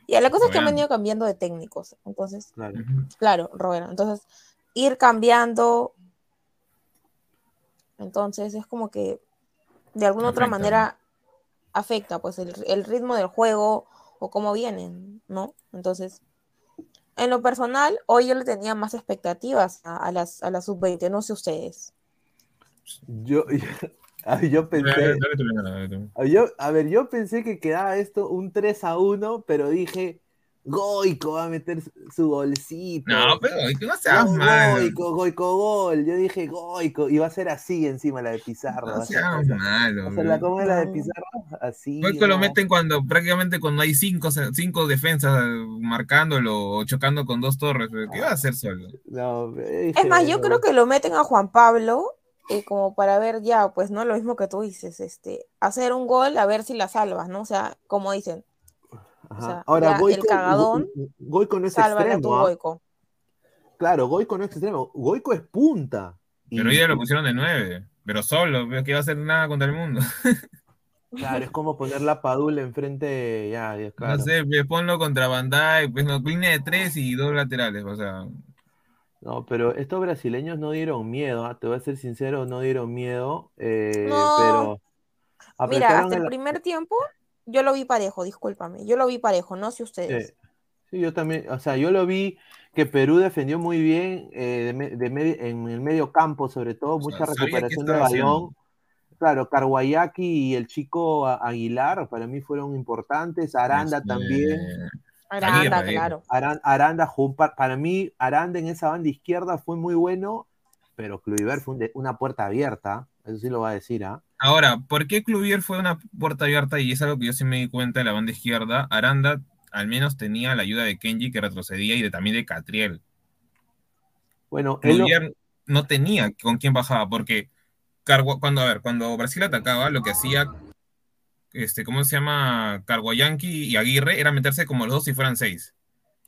Ya, la cosa es que han venido cambiando de técnicos. Entonces, Claro. Claro, Roberto. Entonces, ir cambiando. Entonces, es como que de alguna otra manera afecta pues el, el ritmo del juego o cómo vienen, ¿no? Entonces, en lo personal, hoy yo le tenía más expectativas a, a las, a la sub-20, no sé ustedes. Yo, yo Dale, pensé, dale dale a- yo, a ver, yo pensé que quedaba esto un 3 a 1, pero dije, Goico va a meter su, golcito. No, pero que no seas Go- malo. Goico, Goico gol. Yo dije Goico. Y va a ser así encima la de Pizarro. No seas va a ser- malo. va a ser la, bro. ¿Cómo es la de No. Pizarro? Así. Goico lo ¿no? meten cuando prácticamente cuando hay cinco, cinco defensas marcándolo o chocando con dos torres. ¿Qué va a hacer solo? No, Es más, yo no. creo que lo meten a Juan Pablo eh, como para ver ya, pues no lo mismo que tú dices, este, hacer un gol a ver si la salvas, ¿no? O sea, como dicen, Ajá. sea, Ahora, ya el Goico, cagadón, Go- Goico no es extremo. tu ¿ah? Goico. Claro, Goico no es extremo. Goico es punta. Y- Pero hoy día lo pusieron de nueve. Pero solo, veo que va a hacer nada contra el mundo. Claro, es como poner la padula enfrente. Ya, ya, claro. No sé, pues, ponlo contra Bandai, pues no, línea de tres y dos laterales. O sea, No, pero estos brasileños no dieron miedo, ¿ah? te voy a ser sincero, no dieron miedo, eh, No. pero Mira, hasta el el- primer tiempo yo lo vi parejo, discúlpame, yo lo vi parejo, no sé ustedes. Sí, Sí, yo también, o sea, yo lo vi que Perú defendió muy bien eh, de en el medio campo, sobre todo, mucha recuperación de balón. haciendo. Claro, Carguayaki y el chico Aguilar para mí fueron importantes. Aranda también. Aranda, claro. Aran- Aranda par- para mí, Aranda en esa banda izquierda fue muy bueno, pero Kluivert fue un de- una puerta abierta, eso sí lo va a decir, ¿ah? Ahora, ¿por qué Cluvier fue una puerta abierta? Y es algo que yo sí me di cuenta de la banda izquierda. Aranda al menos tenía la ayuda de Kenji que retrocedía y de, también de Catriel. Bueno, él lo- Cluvier no tenía con quién bajaba, porque cuando, a ver, cuando Brasil atacaba, lo que hacía, este, ¿cómo se llama? Carguayanqui y Aguirre era meterse como los dos si fueran seis.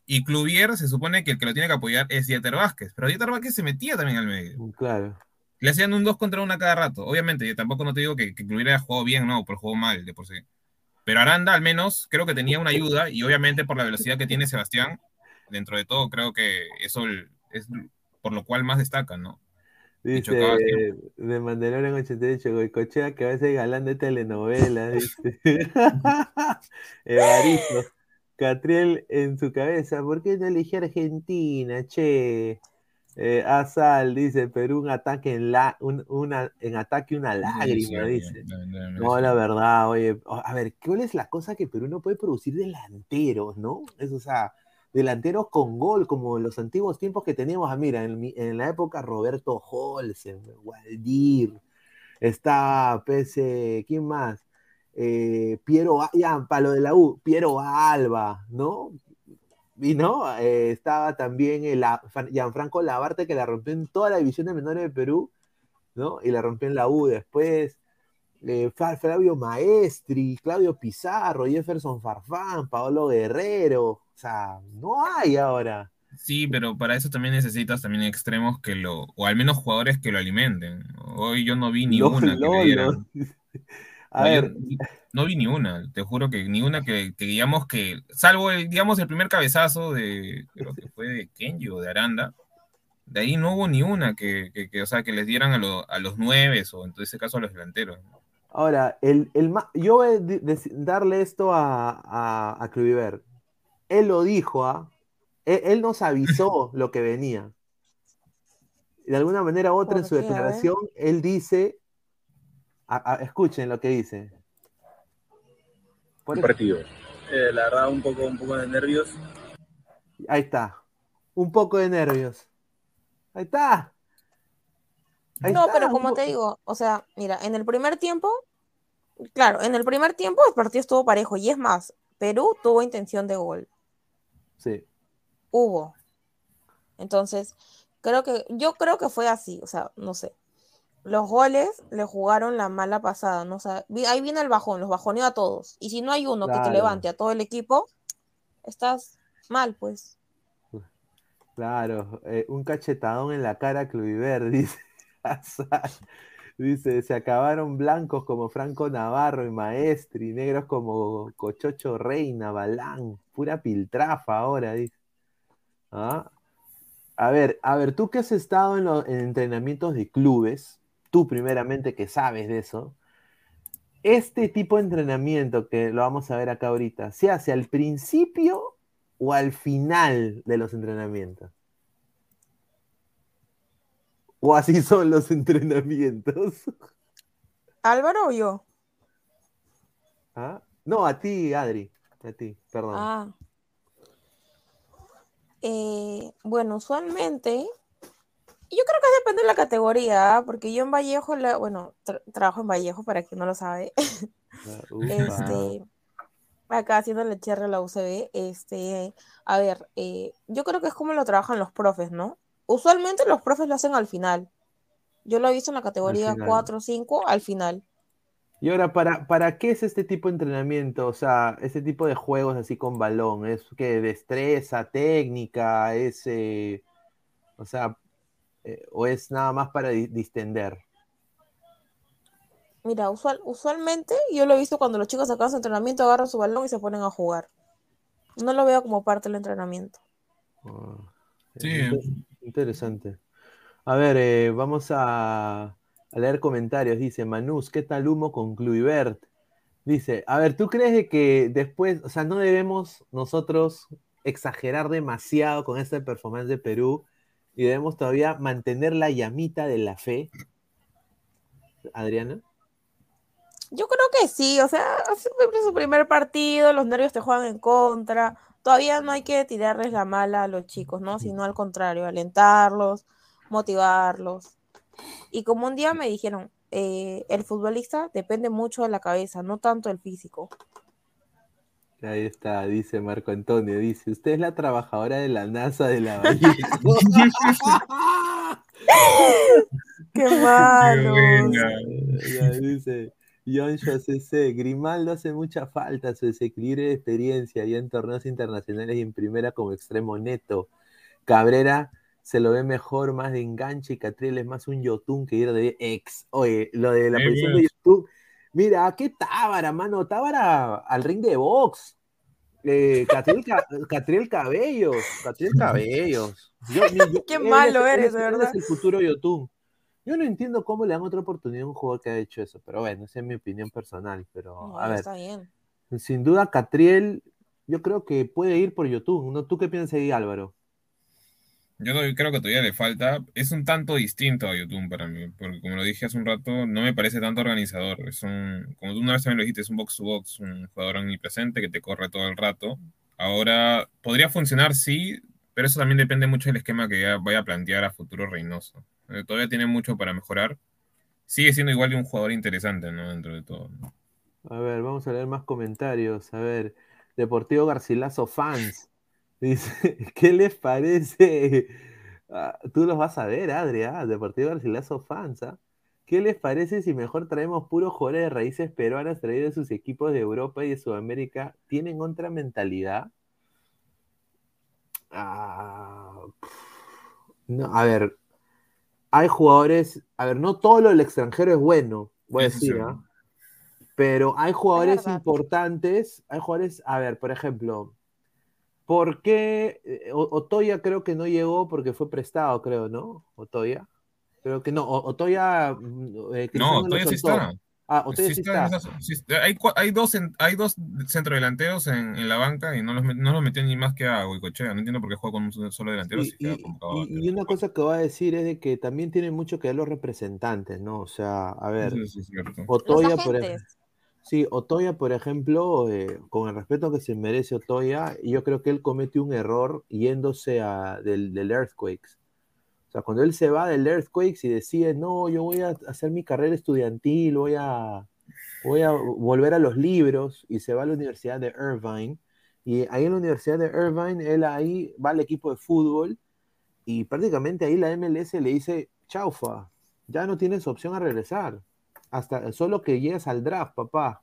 Y Cluvier se supone que el que lo tiene que apoyar es Dieter Vázquez, pero Dieter Vázquez se metía también al medio. claro. Le hacían un 2 contra 1 cada rato. Obviamente, yo tampoco no te digo que, que haya jugado bien, no, pero jugó mal de por sí. Pero Aranda, al menos, creo que tenía una ayuda y obviamente por la velocidad que tiene Sebastián, dentro de todo, creo que eso es por lo cual más destaca, ¿no? Dice de Mandalorian 88, Goicochea que a veces galán de telenovela, dice. Evaristo, Catriel en su cabeza, ¿por qué no eligió Argentina, che? Eh, Azal dice, Perú un ataque en la, un, una, en ataque una lágrima, dice. No, la verdad, oye, a ver, ¿cuál es la cosa que Perú no puede producir delanteros, no? Es, o sea, delanteros con gol, como en los antiguos tiempos que teníamos, ah, mira, en, la época Roberto Holsen, Waldir, estaba, pues, eh, ¿quién más? Eh, Piero, ya, para lo de la U, Piero Alba, ¿no? Y no, eh, estaba también el, Gianfranco Labarte que la rompió en toda la división de menores de Perú, ¿no? Y la rompió en la U después. eh, Flavio Maestri, Claudio Pizarro, Jefferson Farfán, Paolo Guerrero. O sea, no hay ahora. Sí, pero para eso también necesitas también extremos que lo, o al menos jugadores que lo alimenten. Hoy yo no vi ni Lo- una que Lolo. le dieran. A No, yo ver, no vi ni una, te juro que ni una que, que digamos que, salvo el, digamos, el primer cabezazo de, creo que fue de Kenji o de Aranda, de ahí no hubo ni una que, que- que, o sea, que les dieran a, lo- a los nueve o en ese caso a los delanteros. ahora, el, el yo voy a darle esto a, a, a Kluivert. Él lo dijo, ¿ah? Él, él nos avisó lo que venía. De alguna manera u otra, en ¿Por su declaración, él dice. A- a- escuchen lo que dice. Por eso- partido. Eh, la verdad, un poco, un poco de nervios. Ahí está. Un poco de nervios. Ahí está. Ahí No, está, pero un como te digo, o sea, mira, en el primer tiempo, claro, en el primer tiempo el partido estuvo parejo y es más, Perú tuvo intención de gol, Sí. hubo. Entonces, creo que, yo creo que fue así, o sea, no sé. Los goles le jugaron la mala pasada, ¿no? O sea, ahí viene el bajón, los bajoneó a todos. Y si no hay uno que te levante a todo el equipo, estás mal, pues. Claro, eh, un cachetadón en la cara a Kluivert, dice. Dice, se acabaron blancos como Franco Navarro y Maestri, negros como Cochocho Reina, Balán, pura piltrafa ahora, dice. ¿Ah? A ver, a ver, tú que has estado en, los en entrenamientos de clubes, tú primeramente que sabes de eso, este tipo de entrenamiento que lo vamos a ver acá ahorita, ¿se hace al principio o al final de los entrenamientos? ¿O así son los entrenamientos? ¿Álvaro o yo? ¿Ah? No, a ti, Adri. A ti, perdón. Ah. Eh, bueno, usualmente, yo creo que depende de la categoría, ¿ah? porque yo en Vallejo, la- bueno, tra- trabajo en Vallejo para quien no lo sabe. Ah, este, acá haciendo el cierre de la UCB, este, a ver, eh, yo creo que es como lo trabajan los profes, ¿no? Usualmente los profes lo hacen al final. Yo lo he visto en la categoría final. 4 o 5 al final. Y ahora, ¿para, ¿para qué es este tipo de entrenamiento? O sea, este tipo de juegos así con balón, ¿es que destreza, técnica, es, eh, o sea, eh, o es nada más para di- distender? Mira, usual, usualmente yo lo he visto cuando los chicos acaban su entrenamiento, agarran su balón y se ponen a jugar. No lo veo como parte del entrenamiento. Ah, Sí. inter- Interesante. A ver, eh, vamos a, a leer comentarios. Dice Manus, ¿qué tal humo con Kluivert? Dice, a ver, ¿tú crees que después, o sea, no debemos nosotros exagerar demasiado con esta performance de Perú y debemos todavía mantener la llamita de la fe. Adriana. Yo creo que sí, o sea, es su primer partido, los nervios te juegan en contra. Todavía no hay que tirarles la mala a los chicos, ¿no? Sino al contrario, alentarlos, motivarlos. Y como un día me dijeron, eh, el futbolista depende mucho de la cabeza, no tanto del físico. Ahí está, dice Marco Antonio, dice, usted es la trabajadora de la NASA de la Bahía. ¡Qué malo! dice John C. Grimaldo hace mucha falta su desequilibrio de experiencia ya en torneos internacionales y en primera como extremo neto. Cabrera se lo ve mejor, más de enganche y Catriel es más un Yotun que ir de ex. Oye, lo de la posición de YouTube Mira, qué Tábara, mano. Tábara al ring de box. Eh, Catriel, Cabellos. Catriel Cabellos. qué malo eres, de verdad. Es el futuro YouTube. Yo no entiendo cómo le dan otra oportunidad a un jugador que ha hecho eso, pero bueno, esa es mi opinión personal. Pero, a ver, está bien. sin duda, Catriel, yo creo que puede ir por YouTube. ¿no? ¿Tú qué piensas ahí, Álvaro? Yo creo que todavía le falta. Es un tanto distinto a YouTube para mí, porque como lo dije hace un rato, no me parece tanto organizador. Es un, como tú una vez también lo dijiste, es un box to box, un jugador omnipresente que te corre todo el rato. Ahora, podría funcionar, sí, pero eso también depende mucho del esquema que vaya a plantear a futuro Reynoso. Eh, todavía tiene mucho para mejorar. Sigue siendo igual de un jugador interesante, ¿no? Dentro de todo. A ver, vamos a leer más comentarios. A ver, Deportivo Garcilaso fans. Dice, ¿qué les parece? Ah, tú los vas a ver, Adrián, ah, Deportivo Garcilaso fans, ¿ah? ¿Qué les parece si mejor traemos puros jugadores de raíces peruanas traídos de sus equipos de Europa y de Sudamérica? ¿Tienen otra mentalidad? no, a ver, hay jugadores, a ver, no todo lo del extranjero es bueno, voy a decir, pero hay jugadores importantes, hay jugadores, a ver, por ejemplo, ¿Por qué eh, Otoya creo que no llegó porque fue prestado, creo, ¿no? Otoya. Creo que no, Otoya. Mm, eh, no, Otoya sí está. Ah, Otoya sí, está. Hay, hay, dos, hay dos centrodelanteros en, en la banca y no los, no los metió ni más que a Huicochea. No entiendo por qué juega con un solo delantero. y, una cosa que voy a decir es de que también tiene mucho que ver los representantes, ¿no? O sea, a ver. Otoya, por ejemplo. Sí, Otoya, por ejemplo, eh, con el respeto que se merece Otoya, yo creo que él comete un error yéndose a, del, Earthquakes. O sea, cuando él se va del Earthquakes y decide, no, yo voy a hacer mi carrera estudiantil, voy a, voy a volver a los libros, y se va a la Universidad de Irvine, y ahí en la Universidad de Irvine, él ahí va al equipo de fútbol, y prácticamente ahí la MLS le dice, chaufa, ya no tienes opción a regresar hasta solo que llegues al draft, papá.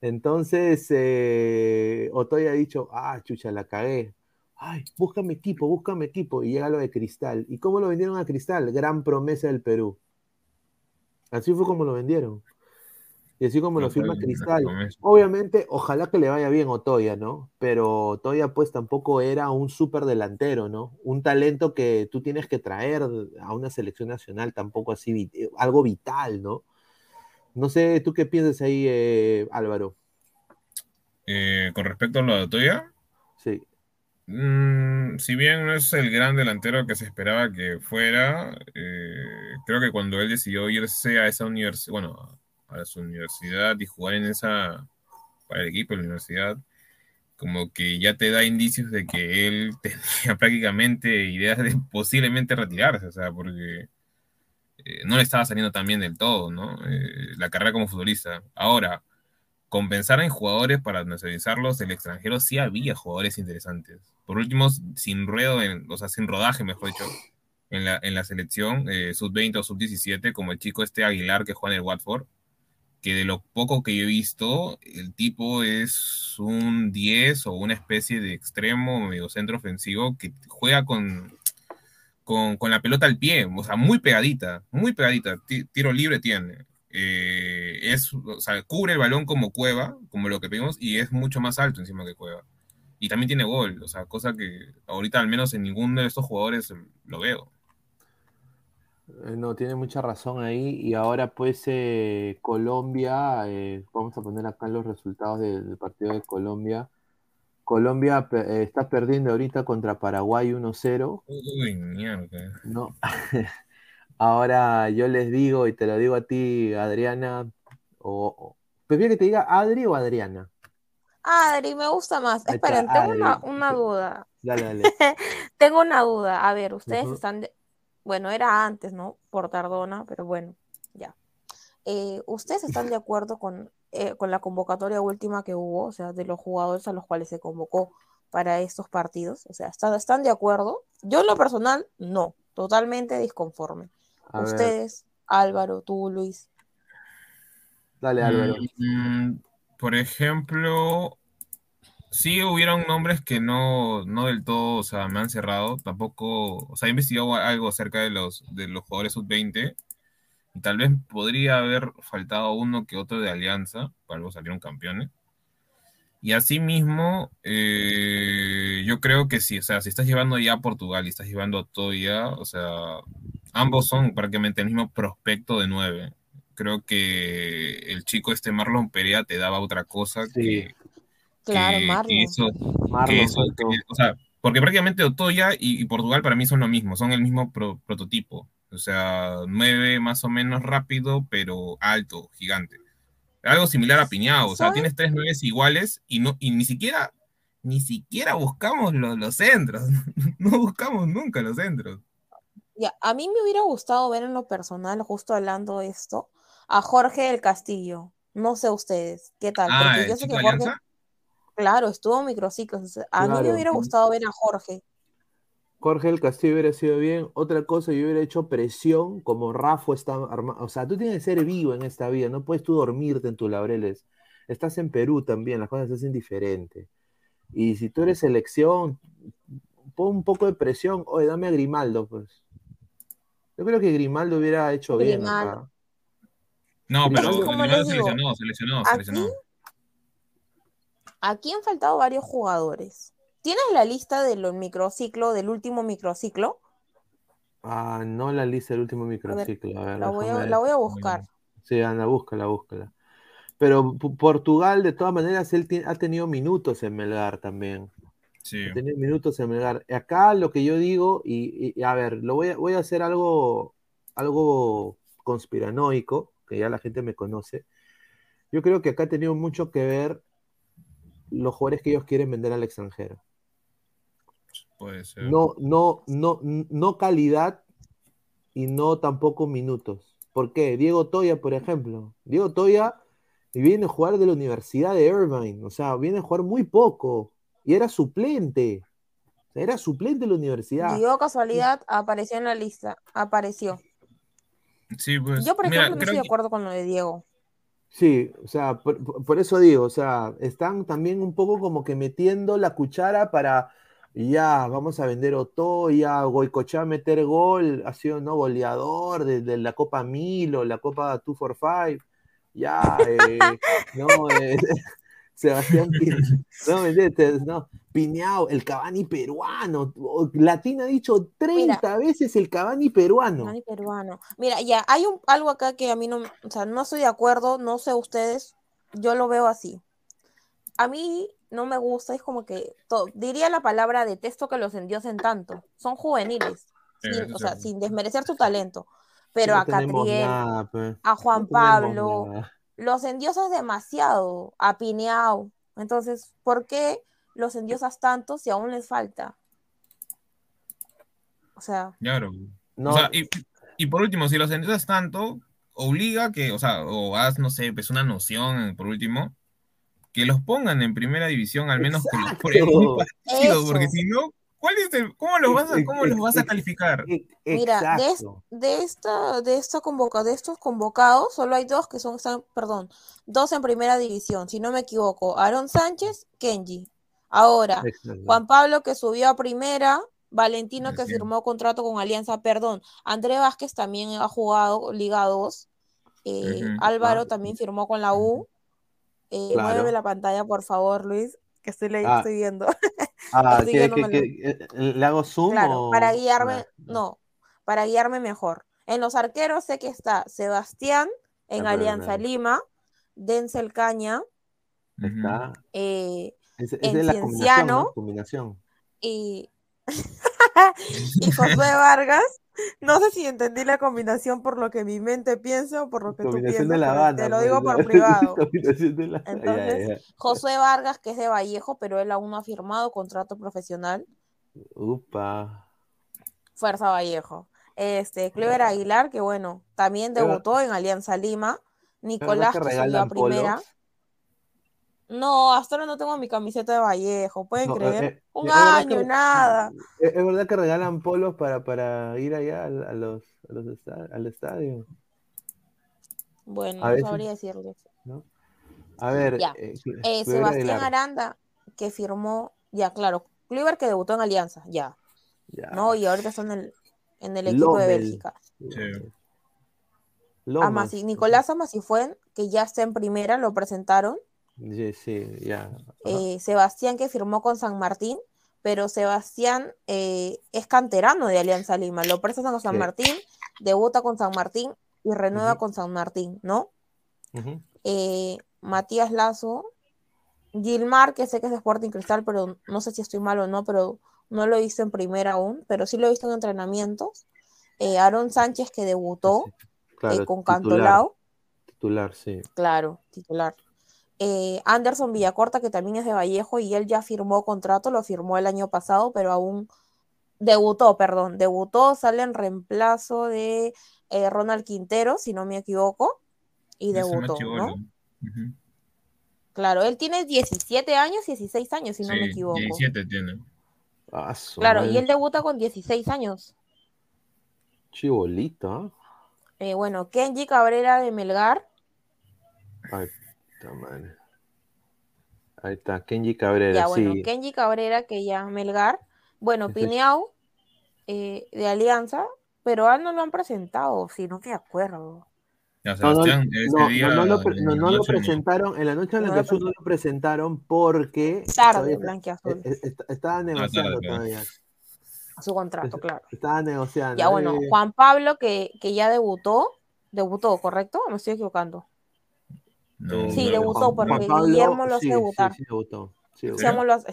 Entonces, eh, Otoy ha dicho, ah, chucha, la cagué. Ay, búscame equipo, búscame equipo. Y llega lo de Cristal. ¿Y cómo lo vendieron a Cristal? Gran promesa del Perú. Así fue como lo vendieron. Y así como lo firma Cristal. Obviamente, ojalá que le vaya bien Otoya, ¿no? Pero Otoya pues tampoco era un súper delantero, ¿no? Un talento que tú tienes que traer a una selección nacional, tampoco así, algo vital, ¿no? No sé, ¿tú qué piensas ahí, eh, Álvaro? Eh, con respecto a lo de Toya. Sí. Mm, si bien no es el gran delantero que se esperaba que fuera, eh, creo que cuando él decidió irse a esa universidad, bueno, a su universidad y jugar en esa, para el equipo de la universidad, como que ya te da indicios de que él tenía prácticamente ideas de posiblemente retirarse, o sea, porque eh, no le estaba saliendo tan bien del todo, ¿no? Eh, la carrera como futbolista. Ahora, compensar en jugadores para nacionalizarlos del extranjero, sí había jugadores interesantes. Por último, sin ruedo, o sea, sin rodaje, mejor dicho, en la, en la selección, eh, sub-20 o sub-17, como el chico este Aguilar que juega en el Watford, que de lo poco que yo he visto, el tipo es un 10 o una especie de extremo medio centro ofensivo que juega con con, la pelota al pie, o sea, muy pegadita, muy pegadita, tiro libre tiene. Eh, es, o sea, cubre el balón como Cueva, como lo que vimos, y es mucho más alto encima que Cueva. Y también tiene gol, o sea, cosa que ahorita al menos en ninguno de estos jugadores lo veo. Eh, no, tiene mucha razón ahí. Y ahora pues eh, Colombia, vamos a poner acá los resultados del partido de Colombia. Colombia eh, está perdiendo ahorita contra Paraguay 1-0. Uy, mierda. ¿no? Ahora yo les digo, y te lo digo a ti, Adriana, o, o- ¿prefiero que te diga Adri o Adriana? Adri, me gusta más. Ahí está, Esperen, tengo una, duda. Dale, dale. Tengo una duda. A ver, ustedes están de... Bueno, era antes, ¿no? Por Tardona, pero bueno, ya. Eh, ¿ustedes están de acuerdo con, eh, con la convocatoria última que hubo? O sea, de los jugadores a los cuales se convocó para estos partidos. O sea, ¿están, están de acuerdo? Yo en lo personal, no. Totalmente disconforme. A ver, Ustedes, Álvaro, tú, Luis. dale, Álvaro. Mm, por ejemplo, sí hubieron nombres que no, no del todo, o sea, me han cerrado. Tampoco, o sea, he investigado algo acerca de los, de los jugadores sub-20 y tal vez podría haber faltado uno que otro de Alianza, para algo salieron campeones. Y asimismo, eh, yo creo que sí, o sea, si estás llevando ya a Portugal y estás llevando a Toya, o sea, ambos son prácticamente el mismo prospecto de nueve. Creo que el chico este Marlon Perea te daba otra cosa que, Claro, que- que Marlon. eso, que eso- que- o sea, porque prácticamente Otoya y, y Portugal para mí son lo mismo, son el mismo pro- prototipo. O sea, nueve más o menos rápido, pero alto, gigante. Algo similar a Piñao, o sea, Soy- tienes tres nueves iguales y no, y ni siquiera, ni siquiera buscamos los, los centros. No buscamos nunca los centros. Ya, a mí me hubiera gustado ver en lo personal, justo hablando de esto, a Jorge del Castillo. No sé ustedes, ¿qué tal? Ah, Porque ¿el yo sé que Jorge, claro, estuvo en microciclos. A mí me hubiera gustado ver a Jorge. Jorge del Castillo hubiera sido bien. Otra cosa, yo hubiera hecho presión como Rafa está armado. O sea, tú tienes que ser vivo en esta vida, no puedes tú dormirte en tus laureles. Estás en Perú también, las cosas se hacen diferentes. Y si tú eres selección, pon un poco de presión. Oye, dame a Grimaldo, pues. Yo creo que Grimaldo hubiera hecho bien Grimaldo. acá. No, pero Grimaldo les se digo, lesionó, se lesionó, se aquí-. Aquí han faltado varios jugadores. ¿Tienes la lista del microciclo, del último microciclo? Ah, no la lista del último microciclo. A ver, La voy a, déjame la voy a ver. buscar. Sí, anda, búscala, búscala. Pero Portugal, de todas maneras, él ha tenido minutos en Melgar también. Sí. Ha tenido minutos en Melgar. Acá lo que yo digo, y, y- a ver, lo voy a, voy a hacer algo, algo conspiranoico, que ya la gente me conoce. Yo creo que acá ha tenido mucho que ver los jugadores que ellos quieren vender al extranjero. Puede ser. No, no, no, no calidad y no tampoco minutos. ¿Por qué? Diego Toya, por ejemplo. Diego Toya viene a jugar de la Universidad de Irvine, o sea, viene a jugar muy poco y era suplente. O sea, era suplente de la universidad. Dio casualidad, apareció en la lista. Apareció. Sí, pues. Yo, por mira, ejemplo, no estoy de que- acuerdo con lo de Diego. Sí, o sea, por eso digo, o sea, están también un poco como que metiendo la cuchara para, ya, vamos a vender Otoya, Goicochea meter gol, ha sido, ¿no? Goleador de, de la Copa Milo, la Copa 245, ya, eh, no, eh, Sebastián no. No, Piñao, el Cavani peruano, Latina ha dicho 30 veces el Cavani peruano. Nani peruano. Mira, ya, hay un, algo acá que a mí no, o sea, no estoy de acuerdo, no sé ustedes, yo lo veo así. A mí no me gusta, es como que, diría la palabra, detesto que los endiosen tanto. Son juveniles, Sí, sin- eso o sea, sí. sin desmerecer su talento. Pero No a Catriel, nada, pues. a Juan No Pablo, nada. los endiosas demasiado, a Pineao. Entonces, ¿por qué los endiosas tanto si aún les falta? O sea, Claro. No. O sea, y, y por último, si los entiendes tanto, obliga que, o sea, o haz, no sé, pues una noción, por último, que los pongan en primera división, al menos que los un partido, Eso. porque si no, ¿cuál es el, cómo los vas a, cómo los vas a calificar? Mira, de, es- de esta, de esta convoca, de estos convocados, solo hay dos que son, están, perdón, dos en primera división, si no me equivoco, Aaron Sánchez, Kenji. Ahora, Exacto. Juan Pablo que subió a primera, Valentino que Sí. firmó contrato con Alianza, perdón, André Vázquez también ha jugado Liga 2, eh. Álvaro Ah. también firmó con la U. Eh, Claro. Muéveme la pantalla, por favor, Luis, que estoy, le- Ah. estoy viendo. Ah, Estoy ¿quiere que, guiándome que- eh, ¿le hago zoom Claro, o- para guiarme, no, para guiarme mejor. En los arqueros sé que está Sebastián en Ah, Alianza. Lima, Denzel Caña, Está. eh, Es, es en de la combinación, Cienciano ¿no? Combinación. y, y Josué Vargas. No sé si entendí la combinación por lo que mi mente piensa o por lo que tú piensas, de la te lo digo por privado. De la- ya, Entonces, ya. Josué Vargas, que es de Vallejo, pero él aún no ha firmado contrato profesional. Upa. Fuerza Vallejo. Este, Clever Aguilar, que bueno, también debutó en Alianza Lima. Nicolás, que subió a primera. No, hasta ahora no tengo mi camiseta de Vallejo, ¿pueden No, creer? eh, eh, Un año, que- nada. ¿Es es verdad que regalan polos para, para ir allá al- a los, a los al estadio? Bueno, A no veces- sabría decirles. ¿no? A ver, Ya. eh, Eh, Sebastián. Aranda, que firmó, ya, claro, Clever que debutó en Alianza, ya. Ya. ¿No? Y ahorita está en el, en el equipo de. Bélgica. Lomas. Amasi- Nicolás Amasifuen, que ya está en primera, lo presentaron. Sí, sí, ya. Eh, Sebastián, que firmó con San Martín, pero Sebastián eh, es canterano de Alianza Lima. Lo presentan con San. Martín, debuta con San Martín y renueva con San Martín, ¿no? Eh, Matías Lazo, Gilmar, que sé que es de Sporting Cristal, pero no sé si estoy mal o no, pero no lo he visto en primera aún, pero sí lo he visto en entrenamientos. Eh, Aaron Sánchez, que debutó Claro, con titular. Cantolao, Titular, sí. claro, titular. Eh, Anderson Villacorta, que también es de Vallejo, y él ya firmó contrato, lo firmó el año pasado, pero aún debutó, perdón, debutó, sale en reemplazo de eh, Ronald Quintero, si no me equivoco, y debutó. ¿no? Claro, él tiene 17 años, 16 años, si no me equivoco. 17 tiene. Ah, Claro, y él debuta con 16 años. Chibolito, ¿ah? Eh, bueno, Kenji Cabrera de Melgar, Ay, puta madre. Ahí está, Kenji Cabrera, ya bueno, sí. Kenji Cabrera que ya Melgar. Bueno, Pineau eh, de Alianza, pero a él no lo han presentado, si no me acuerdo. Ya, No, no, no, día. no, no lo, pre- en no, la no lo noche no. presentaron, en la noche de la No lo clausura no lo presentaron porque Tarde, blanquiazul. estaba negociando tarde, claro. todavía. Su contrato, claro. Estaba negociando. Ya bueno, eh. Juan Pablo que, que ya debutó, debutó, ¿correcto? ¿O Me estoy equivocando. No, Sí, no, debutó porque Pablo, Guillermo lo hace sí, debutar. sí, debutó. Sí, debutó. Lo hace.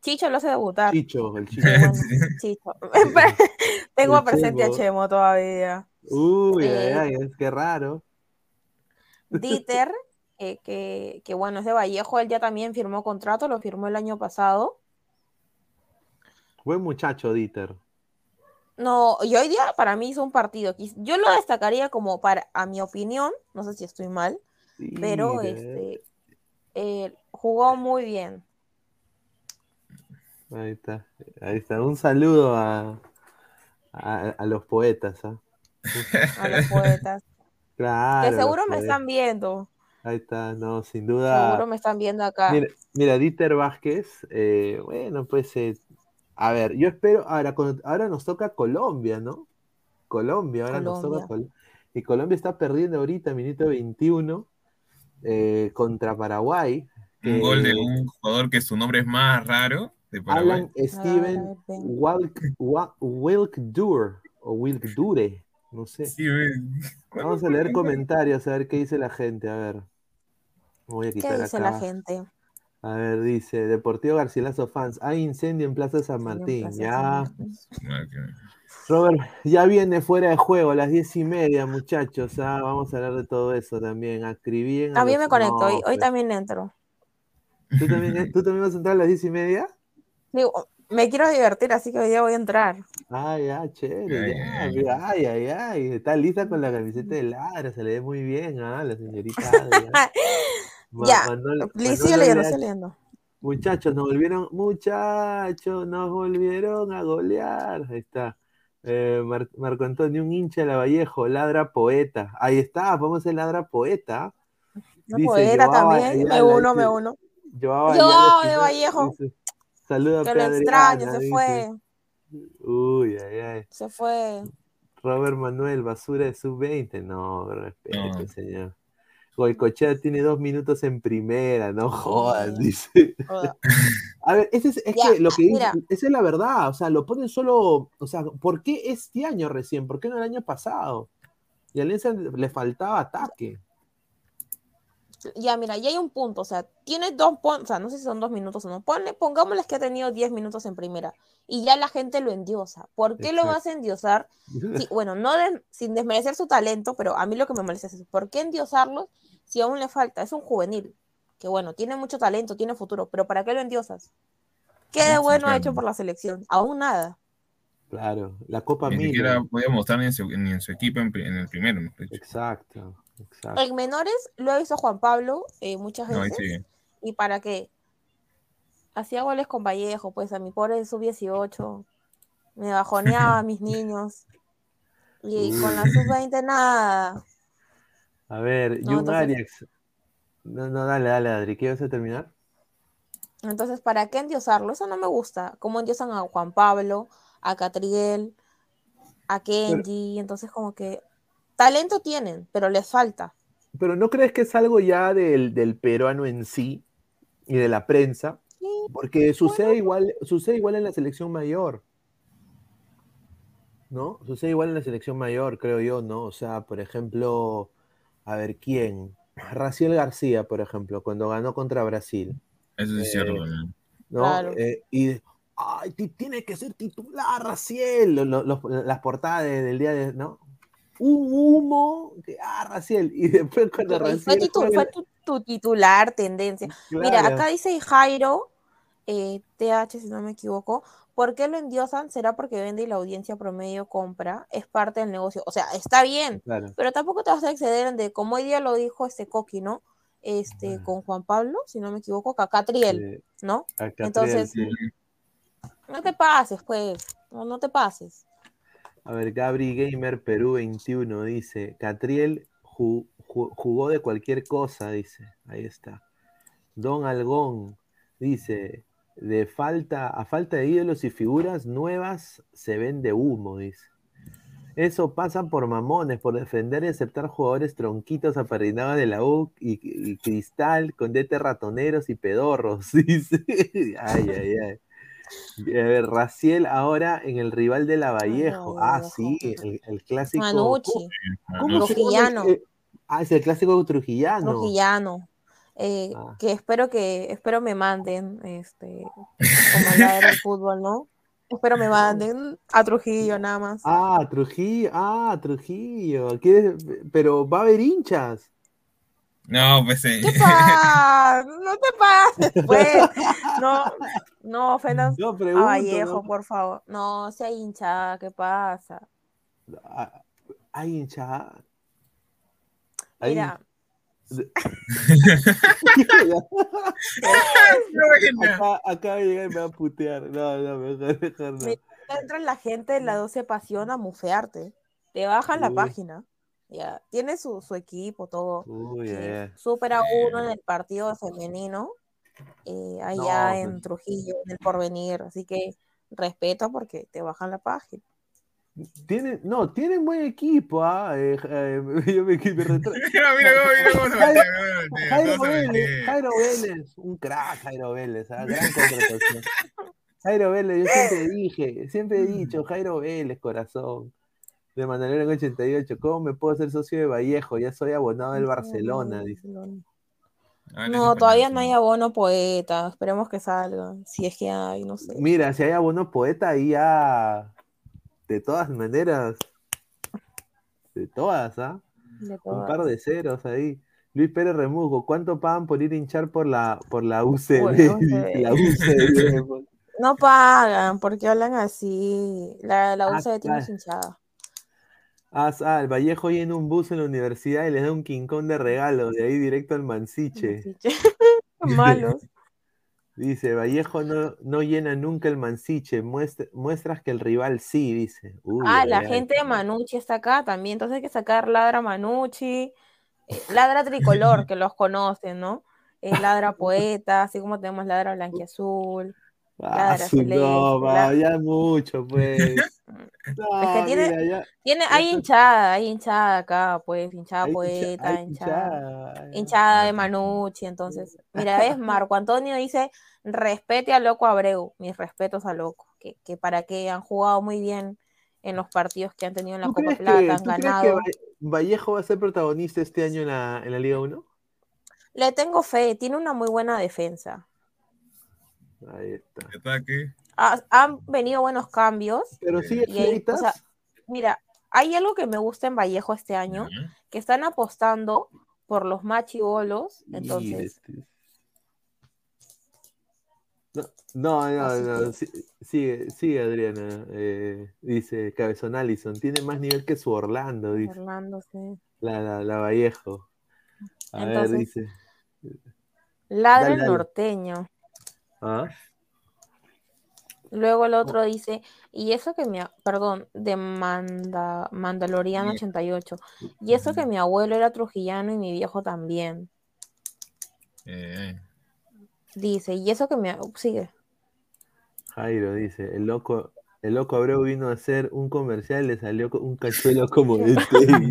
Chicho lo hace debutar. Chicho, el Chicho. bueno, Chicho. Tengo El presente a Chemo. Todavía. Uy, ay, Eh, ay, es que raro. Dieter, eh, que, que bueno, es de Vallejo, él ya también firmó contrato, lo firmó el año pasado. Buen muchacho, Dieter. No, y hoy día para mí hizo un partido. Yo lo destacaría como para, a mi opinión, no sé si estoy mal, pero este eh, jugó muy bien. Ahí está, ahí está. Un saludo a, a, a los poetas, ¿ah? A los poetas. Claro. que seguro me están viendo. Ahí está, no, sin duda. Seguro me están viendo acá. Mira, mira, Dieter Vázquez, eh, bueno, pues, eh, a ver, yo espero, ahora, ahora nos toca Colombia, ¿no? Colombia, ahora nos toca Colombia. Col- Y Colombia está perdiendo ahorita, minuto 21, eh, contra Paraguay. Un gol de un jugador que su nombre es más raro de Paraguay. Alan Steven Walk, Wa- Wilkdur, o Wilkdure, no sé. Sí. Vamos a leer comentarios, a ver qué dice la gente, a ver. Voy a ¿Qué quitar dice acá. la gente? A ver, dice, Deportivo Garcilaso fans, hay incendio en Plaza San Martín, Plaza ya. San Madre que- Robert, ya viene fuera de juego a las diez y media, muchachos, ah, vamos a hablar de todo eso también, a También los- me conecto, No, hoy, hoy también entro. ¿Tú también, ¿Tú también vas a entrar a las diez y media? Digo, me quiero divertir, así que hoy día voy a entrar. Ay, ya, chévere, Ay, ya, ay, ay, ay, ay, está lista con la camiseta de Ladra, se le ve muy bien, ah, la señorita ah. Ma- Ya, Manolo- leyendo. Muchachos, nos volvieron, muchachos, nos volvieron a golear. Ahí está. Eh, Mar- Marco Antonio, un hincha de la Vallejo, ladra poeta. Ahí está, podemos ser ladra poeta. Una Dice poeta Joao también, me uno, me uno. Ayala, de Vallejo. Saluda a lo Adriana, extraño, se dice. fue, Uy, ay, ay. se fue. Robert Manuel, basura de sub-20. No, respeto, No. señor. Goicochea tiene dos minutos en primera, no jodas, dice. A ver, ese es, es Ya, que lo que dice, esa es la verdad, o sea, lo ponen solo, o sea, ¿por qué este año recién? ¿Por qué no el año pasado? Y a Alianza le faltaba ataque. Ya, mira, ya hay un punto, o sea, tiene dos, pon- o sea, no sé si son dos minutos o no, ponle, pongámosles que ha tenido 10 minutos en primera y ya la gente lo endiosa. ¿Por qué lo vas a endiosar? Sí, bueno, no de- sin desmerecer su talento, pero a mí lo que me molesta es eso. ¿Por qué endiosarlo si aún le falta? Es un juvenil, que bueno, tiene mucho talento, tiene futuro, pero ¿para qué lo endiosas? ¿Qué de bueno ha hecho por la selección? Aún nada. Claro, la Copa Ni siquiera podía mostrar ni en su, ni en su equipo en, el primero. mejor dicho. Exacto, exacto. En menores lo ha visto Juan Pablo eh, muchas No, veces. sí. ¿Y para qué? Hacía goles con Vallejo, pues a mi pobre sub-18. Me bajoneaba a mis niños. Y con la sub-20 nada. A ver, No, Jung entonces- Arias. No, no, dale, dale, Adri, ¿qué vas a terminar? Entonces, ¿para qué endiosarlo? Eso no me gusta. Como endiosan a Juan Pablo, a Catriel, a Kenji. Entonces, como que talento tienen, pero les falta. Pero ¿no crees que es algo ya del, del peruano en sí y de la prensa? Porque sucede igual, sucede igual en la selección mayor. ¿No? Sucede igual en la selección mayor, creo yo, ¿no? O sea, por ejemplo, a ver, ¿quién? Raciel García, por ejemplo, cuando ganó contra Brasil. Eso es Eh, cierto. ¿no? ¿no? Claro. Eh, y, ay, ti- tiene que ser titular, Raciel. Lo- lo- los- las portadas de- del día de, ¿no? Un humo, que, ah, Raciel. Y después cuando Y fue, Raciel fue tu, tu titular, tendencia. Mira, acá dice Jairo, eh, TH, si no me equivoco, ¿por qué lo endiosan? ¿Será porque vende y la audiencia promedio compra? Es parte del negocio. O sea, está bien, Claro. pero tampoco te vas a exceder de, como hoy día lo dijo este Coqui, ¿no? Este, con Juan Pablo, si no me equivoco, Cacatriel, ¿no? A Catriel, Entonces, sí. no te pases, pues, no, no te pases. A ver, Gabri Gamer Perú 21 dice, Catriel ju- ju- jugó de cualquier cosa, dice. Ahí está. Don Algón dice, de falta, a falta de ídolos y figuras nuevas se vende humo, dice. Eso pasa por mamones, por defender y aceptar jugadores tronquitos apadrinados de la U y, y Cristal con DT ratoneros y pedorros, dice. Ay, ay, ay. A ver, Raciel ahora en el rival de la Vallejo. Ah, sí, el, el clásico. Manucci, ¿Cómo se llama Trujillano. Ah, es el clásico trujillano. Trujillano. Eh, Ah. que espero que espero me manden este como el fútbol, ¿no? Espero me manden a Trujillo nada más. Ah, Trujillo, ah, Trujillo. ¿Quieres- Pero va a haber hinchas. No, pues eh, ¿Qué pasa? No te pases, pues. No, no ofendas No, a pregunto, Vallejo, ¿no? por favor. No, sea hinchada, ¿qué pasa? Ah, Hay hinchas. Hay- Mira, acá, acá va a llegar y me va a putear. No, no, mejor, mejor no. entra la gente de la 12 Pasión a mufearte. Te bajan la Uy. página. Ya, tiene su, su equipo, todo. Uy, ay. supera uno en el partido femenino, eh, allá No, en pues. Trujillo, en el porvenir. Así que respeto porque te bajan la página. Tienen, no, tienen buen equipo, ah, eh, eh, yo me, me retra- Mira, mira cómo- mira cómo se Jairo, Vélez. Jairo Vélez, un crack Jairo Vélez, ah, gran contratación. Jairo Vélez, yo siempre dije, siempre he dicho, Jairo Vélez, corazón, de Mandalorian 88, ¿cómo me puedo ser socio de Vallejo? Ya soy abonado del Barcelona, dice. Ah, No, todavía no hay abono poeta. Esperemos que salga. Si es que hay, no sé. Mira, si hay abono poeta ahí ya, de todas maneras, de todas, ¿ah? Un par de ceros ahí. Luis Pérez Remujo, ¿cuánto pagan por ir a hinchar por la, por la UCB? La UCB. No pagan, porque hablan así. La, la Ah, UCB tiene claro. su hinchada. Ah, ah, el Vallejo y en un bus en la universidad y les da un quincón de regalo, de ahí directo al Mansiche. Malos. Dice, Vallejo no, no llena nunca el Mansiche, muestra- muestras que el rival sí, dice. Uy, Ah, la gente de Manucci está acá también. Entonces hay que sacar Ladra Manucci, eh, Ladra Tricolor, que los conocen, ¿no? Eh, ladra Poeta, así como tenemos Ladra Blanquiazul. Ah, Celeste, no, va, ya mucho, pues. No, Es que tiene, mira, ya- tiene, hay hinchada, hay hinchada acá, pues, hinchada Hay poeta, hay hinchada, hinchada, hinchada de Manucci, entonces, mira, ves, Marco Antonio dice, respete a Loco Abreu, mis respetos a Loco, que, que para que han jugado muy bien en los partidos que han tenido en la ¿Tú Copa Plata, que, han que ganado. Va- Vallejo va a ser protagonista este año en la, en la Liga 1? Le tengo fe, tiene una muy buena defensa. Ahí está. Ataque. Ha- han venido buenos cambios. Pero sigue y hay- o sea, mira, hay algo que me gusta en Vallejo este año, que están apostando por los machibolos. Entonces, Mire, No, no, no, sí- sigue, sigue Adriana. eh, dice Cabezón Allison, tiene más nivel que su Orlando, dice Orlando, sí. la, la, la Vallejo. A ver, dice. Ladra Dale, el dale. norteño. ¿Ah? Luego el otro dice, y eso que mi, perdón, de Manda, Mandaloriano 88, y eso que mi abuelo era trujillano y mi viejo también. Eh, Dice, y eso que mi, a- sigue. Jairo dice, el loco, el loco Abreu vino a hacer un comercial y le salió un cachuelo como Tevin.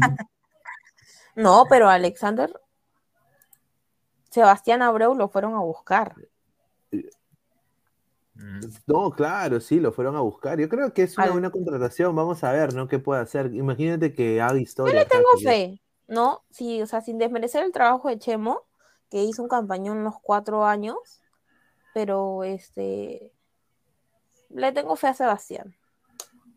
No, pero Alexander, Sebastián Abreu lo fueron a buscar. No, claro, sí, lo fueron a buscar. Yo creo que es una buena contratación. Vamos a ver, ¿no? ¿Qué puede hacer? Imagínate que haga Yo historia. le acá, tengo fe, ¿no? Sí, o sea, sin desmerecer el trabajo de Chemo, que hizo un campañón unos cuatro años, pero este, le tengo fe a Sebastián.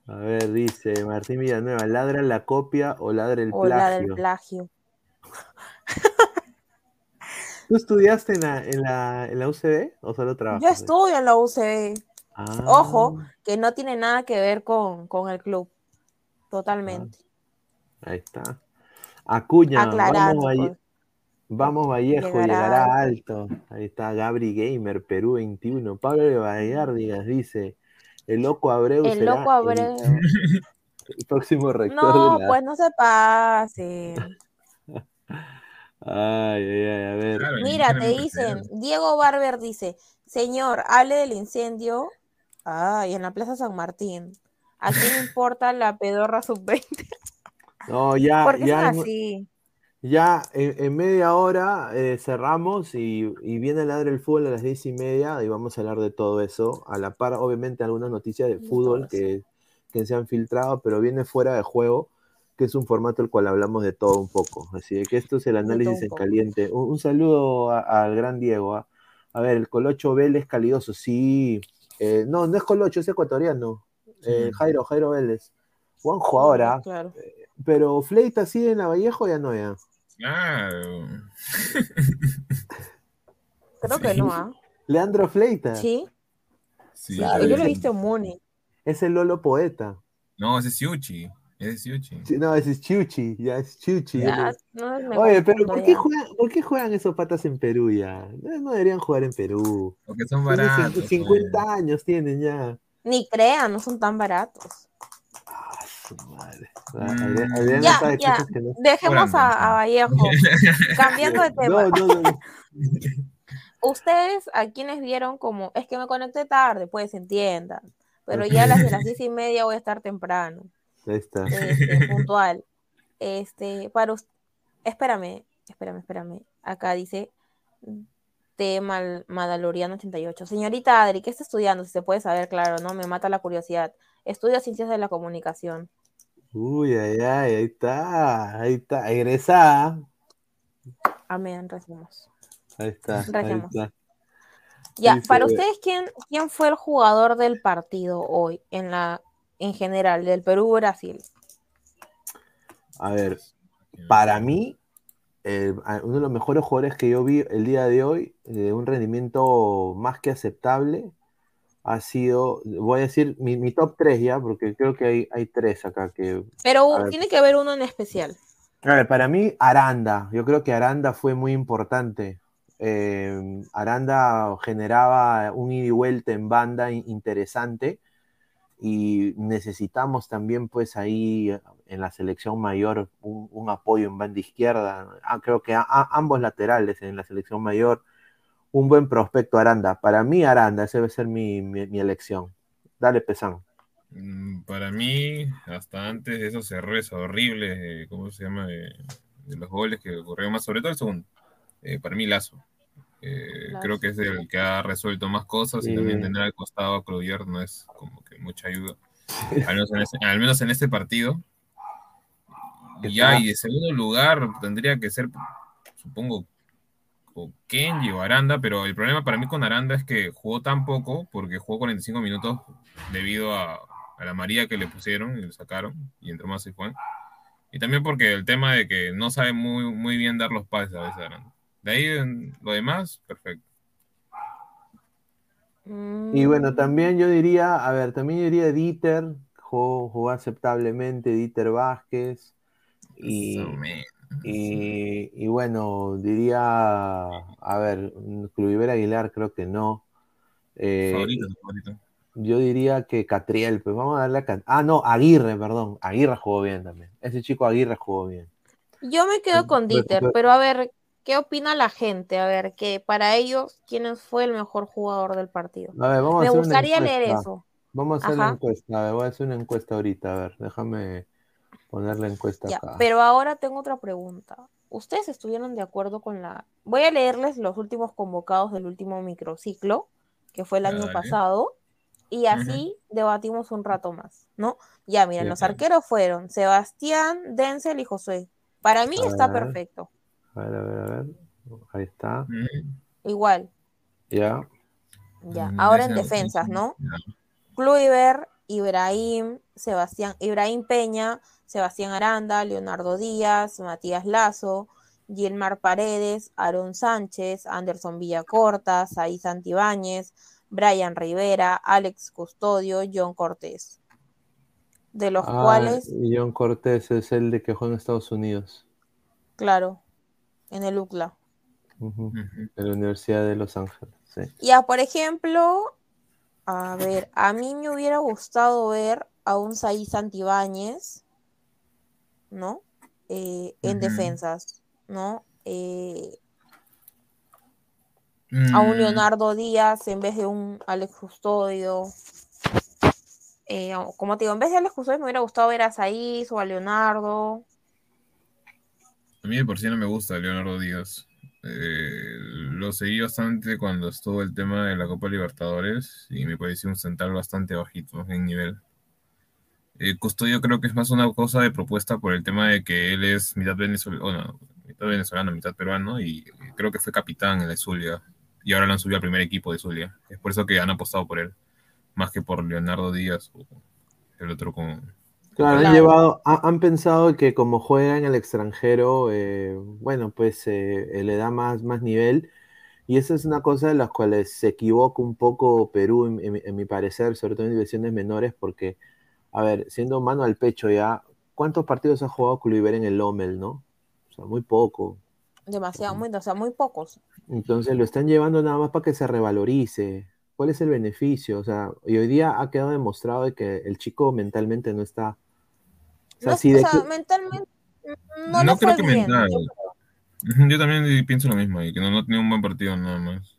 A ver, dice Martín Villanueva, ¿ladra la copia o ladra el O la del plagio? plagio. ¿Tú estudiaste en la, en la, en la UCB o solo trabajas? Yo estudio en la UCB. Ah, Ojo, que no tiene nada que ver con, con el club. Totalmente. Ahí está. Acuña, Aclarando, vamos, Valle- pues. vamos Vallejo, Llegará llegará, alto. Ahí está Gabri Gamer, Perú 21. Pablo de Vallardigas dice, el loco Abreu El será loco Abreu. El, el próximo rector No, de la... pues no se pase. Ay, ay, ay, a ver. Mira, te dicen, Diego Barber dice, señor, hable del incendio. Ay, en la Plaza San Martín. ¿A quién le importa la pedorra sub-20? No, ya, Porque ya, son en- así. ya en, en media hora eh, cerramos y, y viene el ladre del fútbol a las diez y media y vamos a hablar de todo eso. A la par, obviamente, algunas noticias de fútbol que, que se han filtrado, pero viene fuera de juego, que es un formato el cual hablamos de todo un poco. Así que esto es el análisis en caliente. Un, un saludo a- al gran Diego. ¿ah? A ver, el Colocho Vélez calidoso, sí. Eh, no, no es Colocho, es ecuatoriano. Eh, Jairo, Jairo Vélez. Buen jugador, ¿ah? Claro. Pero Fleita sigue en la Vallejo ya no ya. Claro. Creo que no, ¿ah? Leandro Fleita. Sí. Sí. Claro, Yo lo he visto en Muni. Es el Lolo Poeta. No, ese es Siuchi. Es Siuchi. Sí, No, ese es Chuchi, ya es Chuchi. Ya, no, Oye, pero ¿por qué, juegan, ¿por qué juegan esos patas en Perú ya? No, no deberían jugar en Perú. Porque son Tienen cin- baratos. 50 años tienen ya. Ni crean, no son tan baratos. Ah, Adrián- Adrián Ya, sabe ya. cosas que no- Dejemos a, a Vallejo. Cambiando de tema. No, no, no. Ustedes, a quienes vieron como, es que me conecté tarde, pues entiendan. Pero ya a las de las diez y media voy a estar temprano, Ahí está. este, puntual. Este, para us- espérame, espérame, espérame. Acá dice de Mal Madaloriano 88. Señorita Adri, ¿qué está estudiando? Si se puede saber, claro, ¿no? Me mata la curiosidad. Estudia ciencias de la comunicación. Uy, ay, ay, ahí está. Ahí está. Egresada. Amén, recemos. Ahí está. Ahí Recemos. está. Ya, para ustedes, ¿quién, ¿quién fue el jugador del partido hoy en la en general, del Perú-Brasil? A ver, para mí, eh, uno de los mejores jugadores que yo vi el día de hoy, de un rendimiento más que aceptable, ha sido, voy a decir mi, mi top 3 ya, porque creo que hay, hay tres acá que... Pero ver, tiene que haber uno en especial. a ver, para mí, Aranda, yo creo que Aranda fue muy importante. Eh, Aranda generaba un ida y vuelta en banda in- interesante y necesitamos también pues ahí en la selección mayor un, apoyo en banda izquierda. Ah, creo que a- ambos laterales en la selección mayor, un buen prospecto Aranda. Para mí Aranda, esa debe ser mi, mi- elección. Dale, Pesán. Mm, Para mí, hasta antes de esos errores horribles, de- ¿cómo se llama? De, de los goles que ocurrieron más, sobre todo el segundo. eh, para mí, Lazo. Eh, Lazo. creo que es el que ha resuelto más cosas y también tener al costado a Cloutier no es como que mucha ayuda. Al menos en, este- al menos en este partido. Y ya, y de segundo lugar tendría que ser, supongo, o Kenji o Aranda, pero el problema para mí con Aranda es que jugó tan poco, porque jugó 45 minutos debido a, a la María que le pusieron y le sacaron, y entró más y fue. Y también porque el tema de que no sabe muy, muy bien dar los pases a veces Aranda. De ahí en lo demás, perfecto. Y bueno, también yo diría, a ver, también yo diría Dieter, jugó, jugó aceptablemente, Dieter Vázquez. Y, y, y bueno, diría, a ver, Cluiver Aguilar creo que no. Eh, Favorito, favorito. yo diría que Catriel, pues vamos a darle a Cat- Ah, no, Aguirre, perdón. Aguirre jugó bien también. Ese chico Aguirre jugó bien. Yo me quedo con Pero- Dieter, pero- pero a ver, ¿qué opina la gente? A ver, que para ellos, ¿quién fue el mejor jugador del partido? A ver, vamos a Me hacer una gustaría leer eso. Vamos a hacer la Ajá. encuesta. A ver, voy a hacer una encuesta ahorita. A ver, déjame poner la encuesta Ya, acá. pero ahora tengo otra pregunta. ¿Ustedes estuvieron de acuerdo con la... Voy a leerles los últimos convocados del último microciclo, que fue el año Dale. pasado, y así debatimos un rato más, ¿no? Ya, miren, Sí, los arqueros fueron Sebastián, Denzel y Josué. Para mí A está ver. perfecto. A ver, a ver, a ver. Ahí está. Igual, Ya. ya. Mm, Ahora en defensas, ¿no? Kluivert, Ibrahim, Sebastián, Ibrahim Peña, Sebastián Aranda, Leonardo Díaz, Matías Lazo, Gilmar Paredes, Aaron Sánchez, Anderson Villacorta, Saí Santibáñez, Brian Rivera, Alex Custodio, John Cortés. De los Ah, cuales, John Cortés es el de que juega en Estados Unidos. claro, en el UCLA. En la Universidad de Los Ángeles. Sí. Ya, por ejemplo, a ver, a mí me hubiera gustado ver a un Saí Santibáñez, ¿no? Eh, en defensas, ¿no? Eh, a un Mm, Leonardo Díaz en vez de un Alex Custodio. Eh, como te digo, en vez de Alex Custodio me hubiera gustado ver a Saiz o a Leonardo. A mí de por sí no me gusta Leonardo Díaz. Eh, lo seguí bastante cuando estuvo el tema de la Copa Libertadores y me pareció un central bastante bajito en nivel. Eh, Custodio creo que es más una cosa de propuesta por el tema de que él es mitad venezolano, mitad venezolano, mitad peruano y creo que fue capitán en la Zulia y ahora lo han subido al primer equipo de Zulia. Es por eso que han apostado por él, más que por Leonardo Díaz o el otro con... Claro, han Claro. llevado, ha- han pensado que como juega en el extranjero, eh, bueno, pues eh, eh, le da más, más nivel. Y esa es una cosa de las cuales se equivoca un poco Perú, en, en mi- en mi parecer, sobre todo en divisiones menores, porque, a ver, siendo mano al pecho ya, ¿cuántos partidos ha jugado Kluivert en el Lommel, no? O sea, muy poco. Demasiado, muy, o sea, muy pocos. Entonces lo están llevando nada más para que se revalorice. ¿Cuál es el beneficio? O sea, y hoy día ha quedado demostrado de que el chico mentalmente no está. O sea, No, si o de sea, que- mentalmente no, No creo fue que bien. mental. Yo- también pienso lo mismo, y que no, no tenía un buen partido nada más.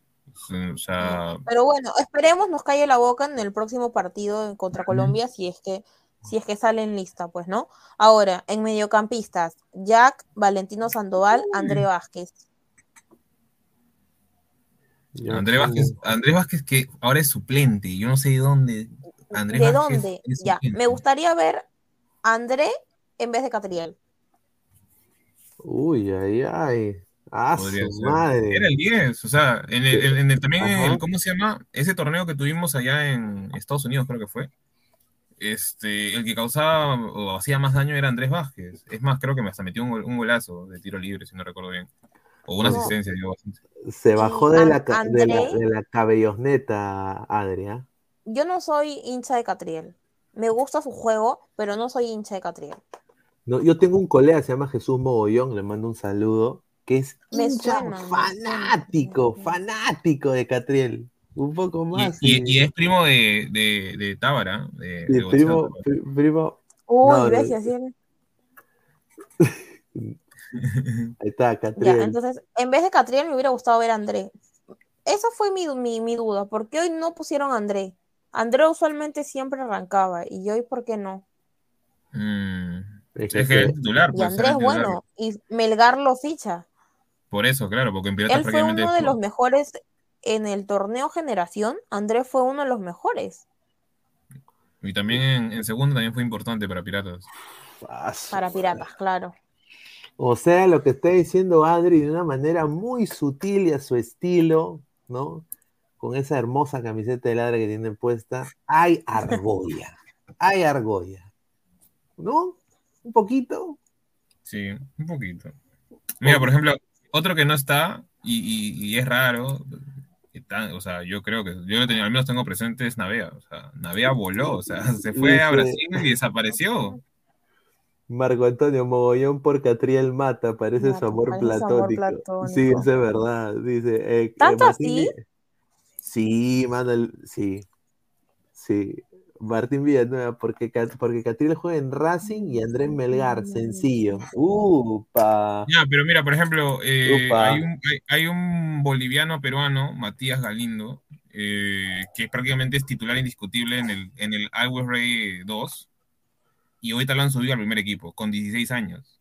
O sea, Pero bueno, esperemos nos calle la boca en el próximo partido contra Colombia si es que si es que sale en lista, pues, ¿no? Ahora, en mediocampistas, Jack, Valentino Sandoval, André Vázquez. Ya, Andrés Vázquez, Andrés Vázquez que ahora es suplente, yo no sé de dónde. Andrés ¿De Vázquez dónde? Ya, me gustaría ver André en vez de Catriel. Uy, ay, ay. Ah, su madre. Era el 10, o sea, en el, en- en el- también en Ajá. el, ¿cómo se llama? Ese torneo que tuvimos allá en Estados Unidos, creo que fue. Este, el que causaba o hacía más daño era Andrés Vázquez. Es más, creo que me hasta metió un, gol- un golazo de tiro libre, si no recuerdo bien. O una No. asistencia, yo bastante. Se bajó de la, de la, de la cabellosneta, Adria. Yo no soy hincha de Catriel. Me gusta su juego, pero no soy hincha de Catriel. No, yo tengo un colega, se llama Jesús Mogollón, le mando un saludo, que es Me hincha suena, me fanático, fanático de Catriel. Un poco más. y- y- y es primo de, de, de Tábara, de, de primo, primo, Uy, No, ves, no. y así- ahí está, Ya, Catriel. entonces, en vez de Catriel me hubiera gustado ver a André. Esa fue mi, mi, mi duda. ¿Por qué hoy no pusieron a André? André usualmente siempre arrancaba. ¿Y hoy por qué no? Mm, Es es que- es titular, Y pues, André era es titular. bueno. Y Melgar lo ficha. Por eso, claro, porque en Piratas Él fue prácticamente uno de los mejores en el torneo Generación. André fue uno de los mejores Y también en, en segundo también fue importante para Piratas. Para madre. Piratas, claro. O sea, lo que está diciendo Adri de una manera muy sutil y a su estilo, ¿no? Con esa hermosa camiseta de ladra que tiene puesta, hay argolla. hay argolla. ¿No? Un poquito. Sí, un poquito. Mira, por ejemplo, otro que no está y, y- y es raro, está- o sea, yo creo que yo lo tenía, al menos tengo presente es Navea, o sea, Navea voló, o sea, se fue a Brasil y desapareció. Marco Antonio Mogollón por Catriel Mata, parece su amor parece su amor platónico. platónico. Sí, eso es verdad. Dice. eh, eh, ¿Tanto Martín así? Sí, Manuel, sí. Sí. Martín Villanueva, porque, porque juega en Racing y Andrés Melgar, sencillo. Upa. Ya, pero mira, por ejemplo, eh, hay, un, hay, hay un boliviano peruano, Matías Galindo, eh, que prácticamente es titular indiscutible en el, en el Always Ready 2, y ahorita lo han subido al primer equipo, con 16 años.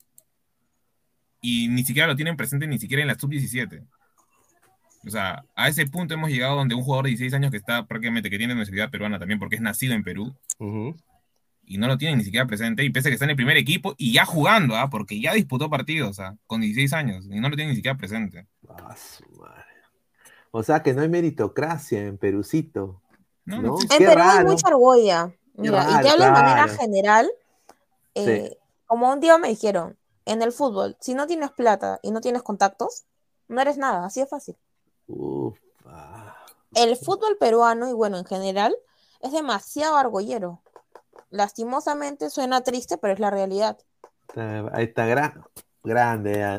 Y ni siquiera lo tienen presente ni siquiera en la sub-17. O sea, a ese punto hemos llegado donde un jugador de 16 años que está prácticamente, que tiene nacionalidad peruana también, porque es nacido en Perú, y no lo tienen ni siquiera presente, y pese a que está en el primer equipo y ya jugando, ¿ah? porque ya disputó partidos, ¿ah? con 16 años, y no lo tienen ni siquiera presente. Ah, su madre. O sea que no hay meritocracia en Perucito. No, ¿no? En Qué Perú hay mucha argolla. Mira, y te hablo de manera general. Sí. eh, Como un día me dijeron, en el fútbol, si no tienes plata y no tienes contactos, no eres nada, así de fácil. Ufa. El fútbol peruano, y bueno, en general, es demasiado argollero. Lastimosamente suena triste, pero es la realidad. Ahí está gran, grande.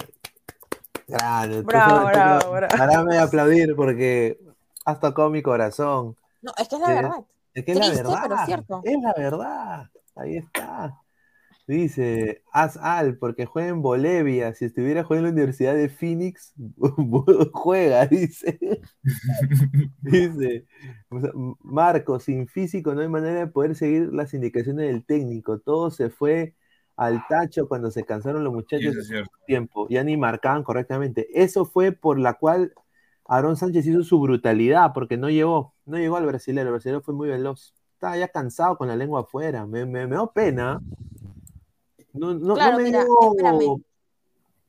Grande. Bravo, bravo. Parame de aplaudir porque has tocado mi corazón. No, es que es la verdad. Es que es la verdad. pero cierto. Es la verdad. Ahí está. Dice, haz al, porque juega en Bolivia. Si estuviera jugando en la Universidad de Phoenix, juega, dice. Dice, Marco, sin físico no hay manera de poder seguir las indicaciones del técnico. Todo se fue al tacho cuando se cansaron los muchachos tiempo, ya ni marcaban correctamente. Eso fue por la cual Aaron Sánchez hizo su brutalidad, porque no llegó, no llegó al brasileño, el brasileño fue muy veloz. Estaba ya cansado con la lengua afuera, me, me, me dio pena. No, no, Claro, no me mira, dio- espérame.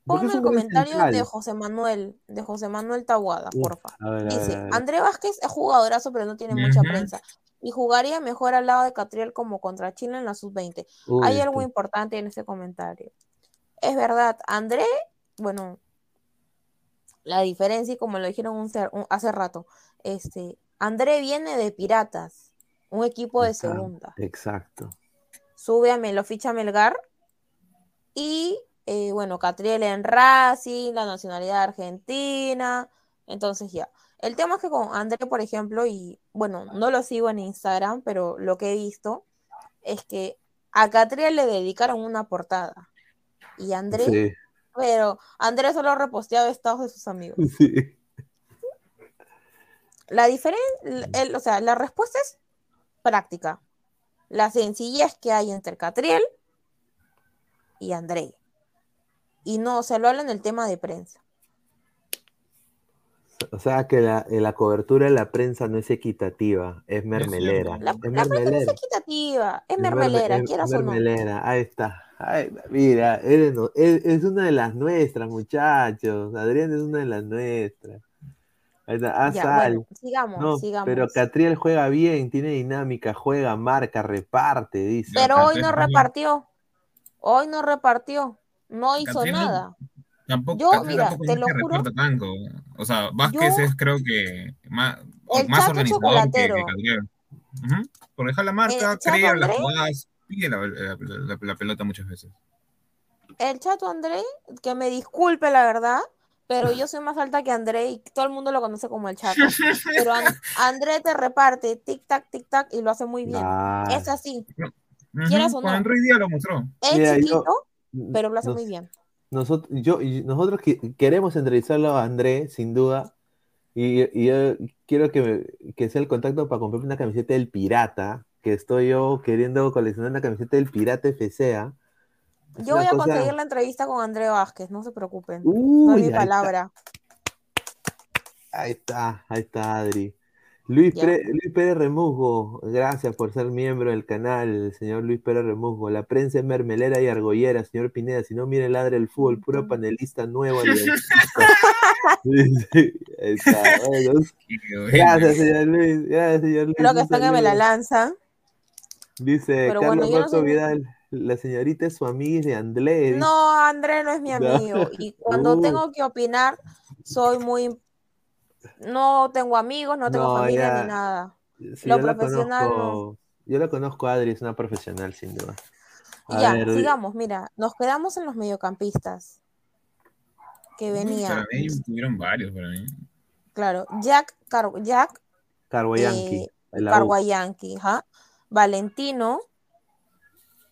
Ponme el comentario central. de José Manuel, de José Manuel Taguada, Uf, porfa. a ver, a ver, Dice, a ver. André Vázquez es jugadorazo, pero no tiene mucha prensa. Y jugaría mejor al lado de Catriel como contra Chile en la sub-20. Uy, Hay algo este- importante en ese comentario. Es verdad, André, bueno, la diferencia, y como lo dijeron un cer- un- hace rato, este, André viene de Piratas, un equipo de Exacto, segunda. Exacto. Sube a Melo, ficha Melgar. Y eh, bueno, Catriel en Racing, la nacionalidad argentina. Entonces ya. El tema es que con André, por ejemplo, y bueno, no lo sigo en Instagram, pero lo que he visto es que a Catriel le dedicaron una portada. Y André, Sí, pero André solo ha reposteado estados de sus amigos. sí. La diferencia, o sea, la respuesta es práctica. La sencillez que hay entre Catriel y André. Y no, se lo habla en el tema de prensa. O sea que la, eh, la cobertura de la prensa no es equitativa, es mermelera. La, es la prensa no es equitativa, es Es mermelera, es quieras o no. mermelera, ahí está. Ay, mira, eres no- es, es una de las nuestras, muchachos. Adrián es una de las nuestras. Ahí está, haz Ya, sal. bueno, sigamos, No, sigamos. pero Catriel juega bien, tiene dinámica, juega, marca, reparte, dice. Pero hoy no repartió. Hoy no repartió. No hizo no- nada. Tampoco, Yo, mira, tampoco te lo juro. tanto. O sea, Vázquez Yo- es creo que más, El más Chato organizador que, que Catriel. Ujú. Por dejar la marca, crea las André. jugadas, pide la, la- la- la pelota muchas veces. El chato André, que me disculpe la verdad, pero yo soy más alta que André y todo el mundo lo conoce como el chato. Pero An- André te reparte tic-tac, tic-tac y lo hace muy bien. Ah. Es así. Ujú. Quieras o Con no. Android Díaz lo mostró. Es Mira, yo- chiquito, pero lo hace nos- muy bien. Nosotros, yo, nosotros que- queremos entrevistarlo a André, sin duda, y, y yo quiero que, me- que sea el contacto para comprarme una camiseta del Pirata, que estoy yo queriendo coleccionar una camiseta del Pirata FCA. Es Yo voy a cosa- conseguir la entrevista con André Vázquez, no se preocupen. Uy, Doy ahí mi está. palabra. Ahí está, ahí está Adri. Luis. Pérez, Luis Pérez Remusgo, gracias por ser miembro del canal, señor Luis Pérez Remusgo. La prensa es mermelera y argollera, señor Pineda. Si no, mire ladre el fútbol, puro panelista nuevo. está, bueno. Gracias, señor Luis. Gracias, señor Luis. Creo que un está que me la lanza. Dice Pero Carlos bueno, no Vidal, la señorita es su amiga de Andrés. No, André no es mi No. amigo. Y cuando Uh. tengo que opinar, soy muy... No tengo amigos, no tengo No, familia ya. ni nada. Sí, Lo yo la profesional no. yo la conozco a Adri, es una profesional sin duda. A Ya, ver, sigamos, mira, nos quedamos en los mediocampistas que Para venían, mí tuvieron varios, para mí. claro, Jack, Car- Jack Carguayanqui, eh, ajá, Valentino,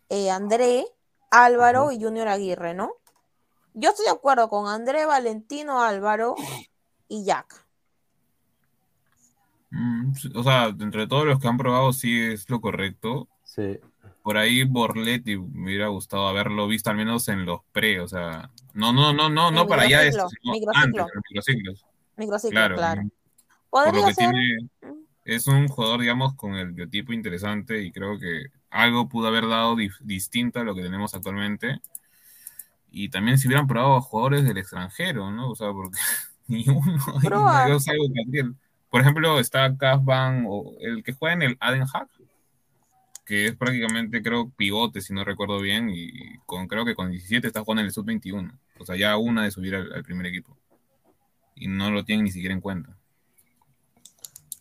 eh, André, Álvaro y Junior Aguirre, ¿no? Yo estoy de acuerdo con André, Valentino, Álvaro y Jack. Mm, O sea, entre todos los que han probado, sí es lo correcto. Sí. Por ahí Borletti me hubiera gustado haberlo visto al menos en los pre, o sea, no, no, no, no, no para allá microciclo, esto, antes, los microciclos. Microciclo, Claro, claro. mm, por lo que ser, tiene, es un jugador, digamos, con el biotipo interesante y creo que algo pudo haber dado distinto a lo que tenemos actualmente. Y también si hubieran probado a jugadores del extranjero, ¿no? O sea, porque ni uno, salgo Gabriel. Por ejemplo, está Casban o el que juega en el Aden Hack, que es prácticamente, creo, pivote, si no recuerdo bien, y con creo que con 17 está jugando en el Sub-21. O sea, ya una de subir al, al primer equipo. Y no lo tienen ni siquiera en cuenta.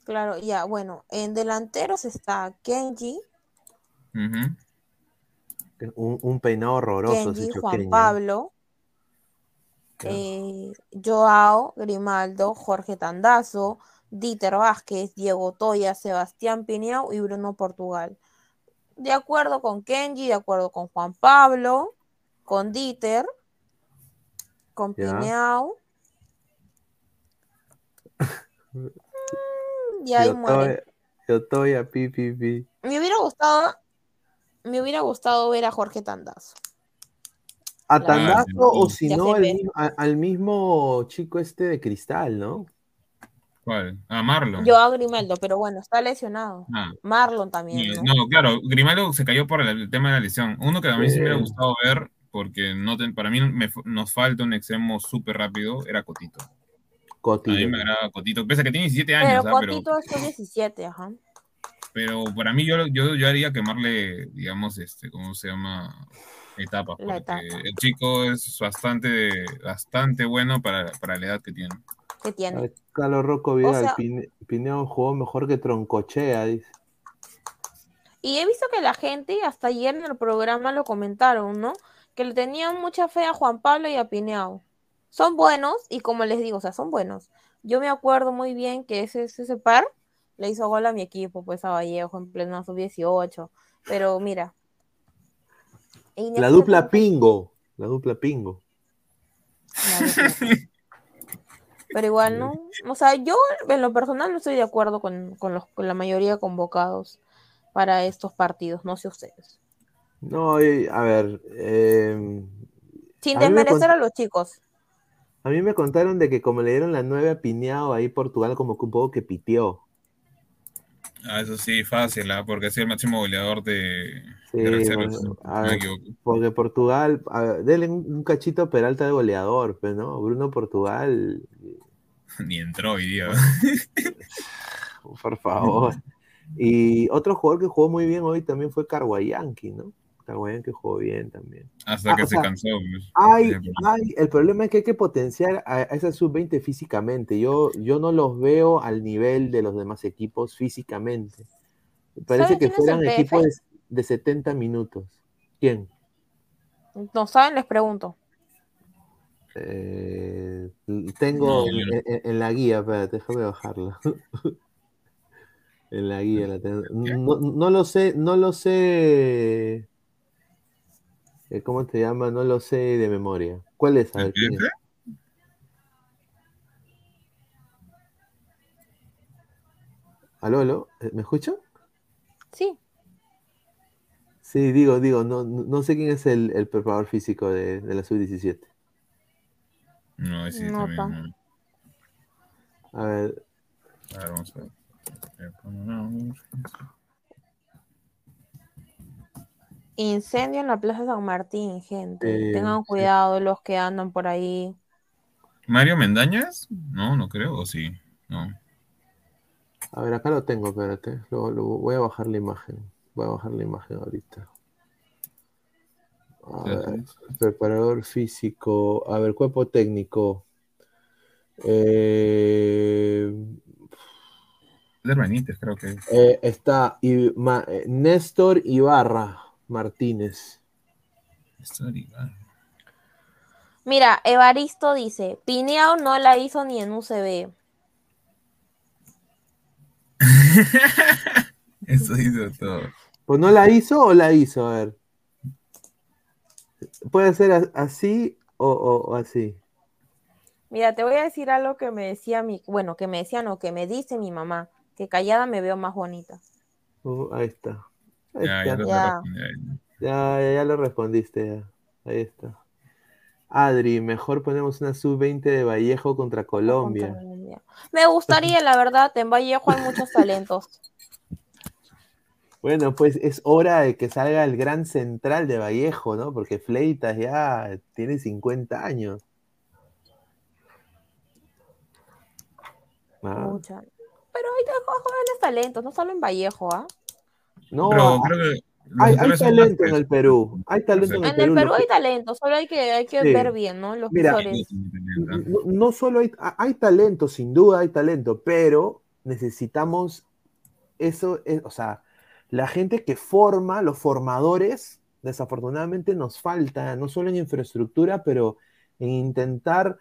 claro, ya, bueno, en delanteros está Kenji. Un, un peinado horroroso. Kenji, Juan choqueño. Pablo, eh, Joao, Grimaldo, Jorge Tandazo, Dieter Vázquez, Diego Toya, Sebastián Pineau y Bruno Portugal. De acuerdo con Kenji, de acuerdo con Juan Pablo, con Dieter, con Ya. Pineau. Y ahí Yo muere. Yo estoy a pi, pi, pi. Me hubiera gustado, me hubiera gustado ver a Jorge Tandazo. A Tandazo o si no al, al mismo chico este de cristal, ¿no? ¿Cuál? A Marlon. Yo a Grimaldo, pero bueno, está lesionado. Ah, Marlon también, no, ¿no? no, claro, Grimaldo se cayó por el, el tema de la lesión. Uno que a mí sí me hubiera gustado ver, porque no te- para mí me- nos falta un extremo súper rápido, era Cotito. A mí me agrada Cotito, pese a que tiene 17 Pero años, ¿ah? pero, Cotito es con 17, ajá. pero para mí yo, yo, yo haría quemarle, digamos, este, ¿cómo se llama? Etapas, La porque etapa. el chico es bastante, bastante bueno para, para la edad que tiene. Que tiene. Carlos Rocco Vidal, sea- Pine- Pineo jugó mejor que Troncochea, dice. Y he visto que la gente, hasta ayer en el programa lo comentaron, ¿no? Que le tenían mucha fe a Juan Pablo y a Pineao. Son buenos, y como les digo, o sea, son buenos. Yo me acuerdo muy bien que ese, ese par le hizo gol a mi equipo, pues a Vallejo, en pleno sub-18. Pero mira. La dupla Pingo. La dupla Pingo. la dupla. Pero igual, ¿no? O sea, yo en lo personal no estoy de acuerdo con, con los, con la mayoría convocados para estos partidos, no sé ustedes. No, a ver. eh, Sin desmerecer a los chicos. a mí me contaron de que como le dieron la 9 a Pineao, ahí Portugal como que un poco que piteó. Ah, eso sí, fácil, ¿ah? porque es el máximo goleador de, Sí, de reservas, bueno, a ver, porque Portugal, a ver, denle un, un cachito a Peralta de goleador, pues, ¿no? Bruno Portugal, Ni entró hoy día. por favor. Y otro jugador que jugó muy bien hoy también fue Carguayanqui, ¿no? Carguayanqui jugó bien también. Hasta Ah, que o se sea, cansó. pues. Hay, Ese problema. hay, el problema es que hay que potenciar a, a esa sub-20 físicamente. Yo, yo no los veo al nivel de los demás equipos físicamente. Parece ¿Sabe que fueran equipos de, de 70 minutos. ¿Quién? No saben, les pregunto. Eh, tengo No, yo no. en, la guía, espérate, déjame bajarla. en la guía la tengo. No, no lo sé, no lo sé. eh, ¿Cómo te llama? No lo sé de memoria. ¿Cuál es? A ¿El ver, ¿quién es? PF? ¿Aló, aló? ¿Eh, ¿Me escuchan? Sí, Sí, digo, digo, no, no no sé quién es el, el preparador físico de, de la sub-17. No, ese No, también. no. A ver, A ver, vamos a ver. Incendio en la Plaza San Martín, gente. Eh, Tengan sí. cuidado los que andan por ahí. ¿Mario Mendañas? No, no creo, o sí. No. A ver, acá lo tengo, espérate. Lo, lo- voy a bajar la imagen. Voy a bajar la imagen ahorita. Ver, preparador físico. A ver, cuerpo técnico. Eh, Benítez, creo que. eh, está Ma- eh, Néstor Ibarra Martínez. Néstor Ibarra. Mira, Evaristo dice, Pineao no la hizo ni en UCB. Eso hizo todo. Pues no la hizo o la hizo, a ver. Puede ser así o, o- o así. Mira, te voy a decir algo que me decía mi, bueno, que me decía no, que me dice mi mamá, que callada me veo más bonita. Uh, ahí está. Ahí Ya, está. ya lo Ya. lo respondiste, ya. Ahí está. Adri, mejor ponemos una sub-20 de Vallejo contra Colombia. Colombia. Me gustaría, la verdad, en Vallejo hay muchos talentos. Bueno, pues es hora de que salga el gran central de Vallejo, ¿no? Porque Fleitas ya tiene 50 años. Ah, Mucha. Pero hay jóvenes talentos, no solo en Vallejo, ¿ah? No, Pero hay, creo que talento en el. Perú. Hay talento en el En el Perú. Perú lo hay talento, solo hay que, hay que Sí. ver bien, ¿no? Los Mira, no, no solo hay, hay talento, sin duda hay talento, pero necesitamos eso, es- o sea, la gente que forma, los formadores, desafortunadamente nos falta, no solo en infraestructura, pero en intentar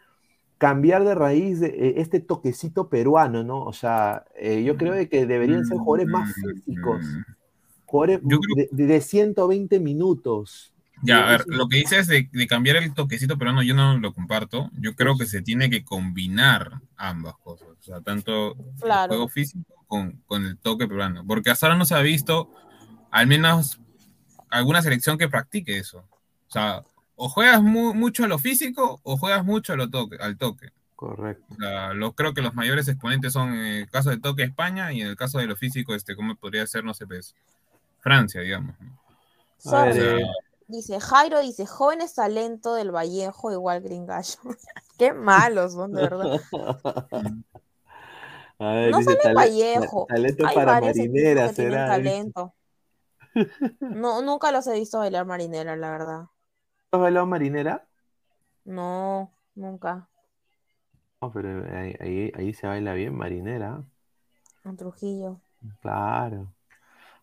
cambiar de raíz de, eh, este toquecito peruano, ¿no? O sea, eh, yo creo de que deberían ser jugadores más físicos, jugadores Yo creo- de, de 120 minutos. Ya, a ver, lo que dices de, de cambiar el toquecito peruano, yo no lo comparto. Yo creo que se tiene que combinar ambas cosas. O sea, tanto Claro. el juego físico con, con el toque peruano. Porque hasta ahora no se ha visto, al menos, alguna selección que practique eso. O sea, o juegas mu- mucho a lo físico o juegas mucho a lo toque, al toque. Correcto. O sea, lo, creo que los mayores exponentes son en el caso del toque España y en el caso de lo físico, este, ¿cómo podría ser? No sé, pues, Francia, digamos. ¿no? Dice, Jairo dice, jóvenes talento del Vallejo igual Gringallo. Qué malos son, de verdad. A ver, No dice, "Tale- Vallejo, ta- Talento Hay para marinera que será. talento. No, nunca los he visto bailar marinera, la verdad. ¿Has bailado marinera? No, nunca. No, pero ahí, ahí, ahí se baila bien marinera. En Trujillo. Claro.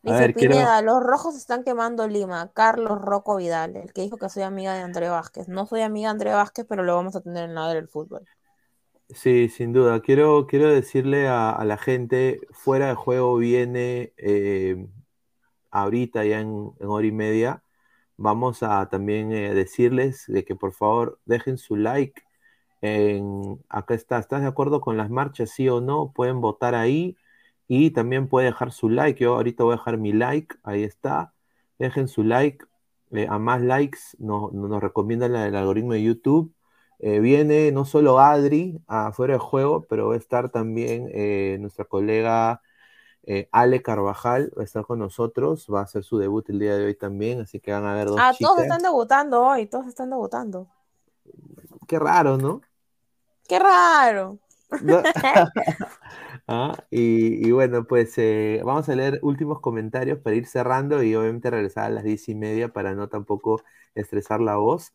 Dice ver, quiero. Pineda, los rojos están quemando Lima. Carlos Rocco Vidal, el que dijo que soy amiga de André Vázquez. No soy amiga de André Vázquez, pero lo vamos a tener en la del fútbol. Sí, sin duda. Quiero, quiero decirle a, a la gente, fuera de juego viene eh, ahorita ya en, en hora y media. Vamos a también eh, decirles de que por favor dejen su like. En, acá está, ¿estás de acuerdo con las marchas, sí o no? Pueden votar ahí y también puede dejar su like. Yo ahorita voy a dejar mi like, ahí está. Dejen su like. eh, a más likes nos, nos recomienda la- el algoritmo de YouTube. Eh, viene no solo Adri afuera de juego, pero va a estar también eh, nuestra colega eh, Ale Carvajal, va a estar con nosotros, va a hacer su debut el día de hoy también, así que van a ver dos Ah, chicas. todos están debutando hoy, todos están debutando. Qué raro, ¿no? ¡Qué raro! ¿No? Ah, y, bueno, pues eh, vamos a leer últimos comentarios para ir cerrando y obviamente regresar a las diez y media para no tampoco estresar la voz.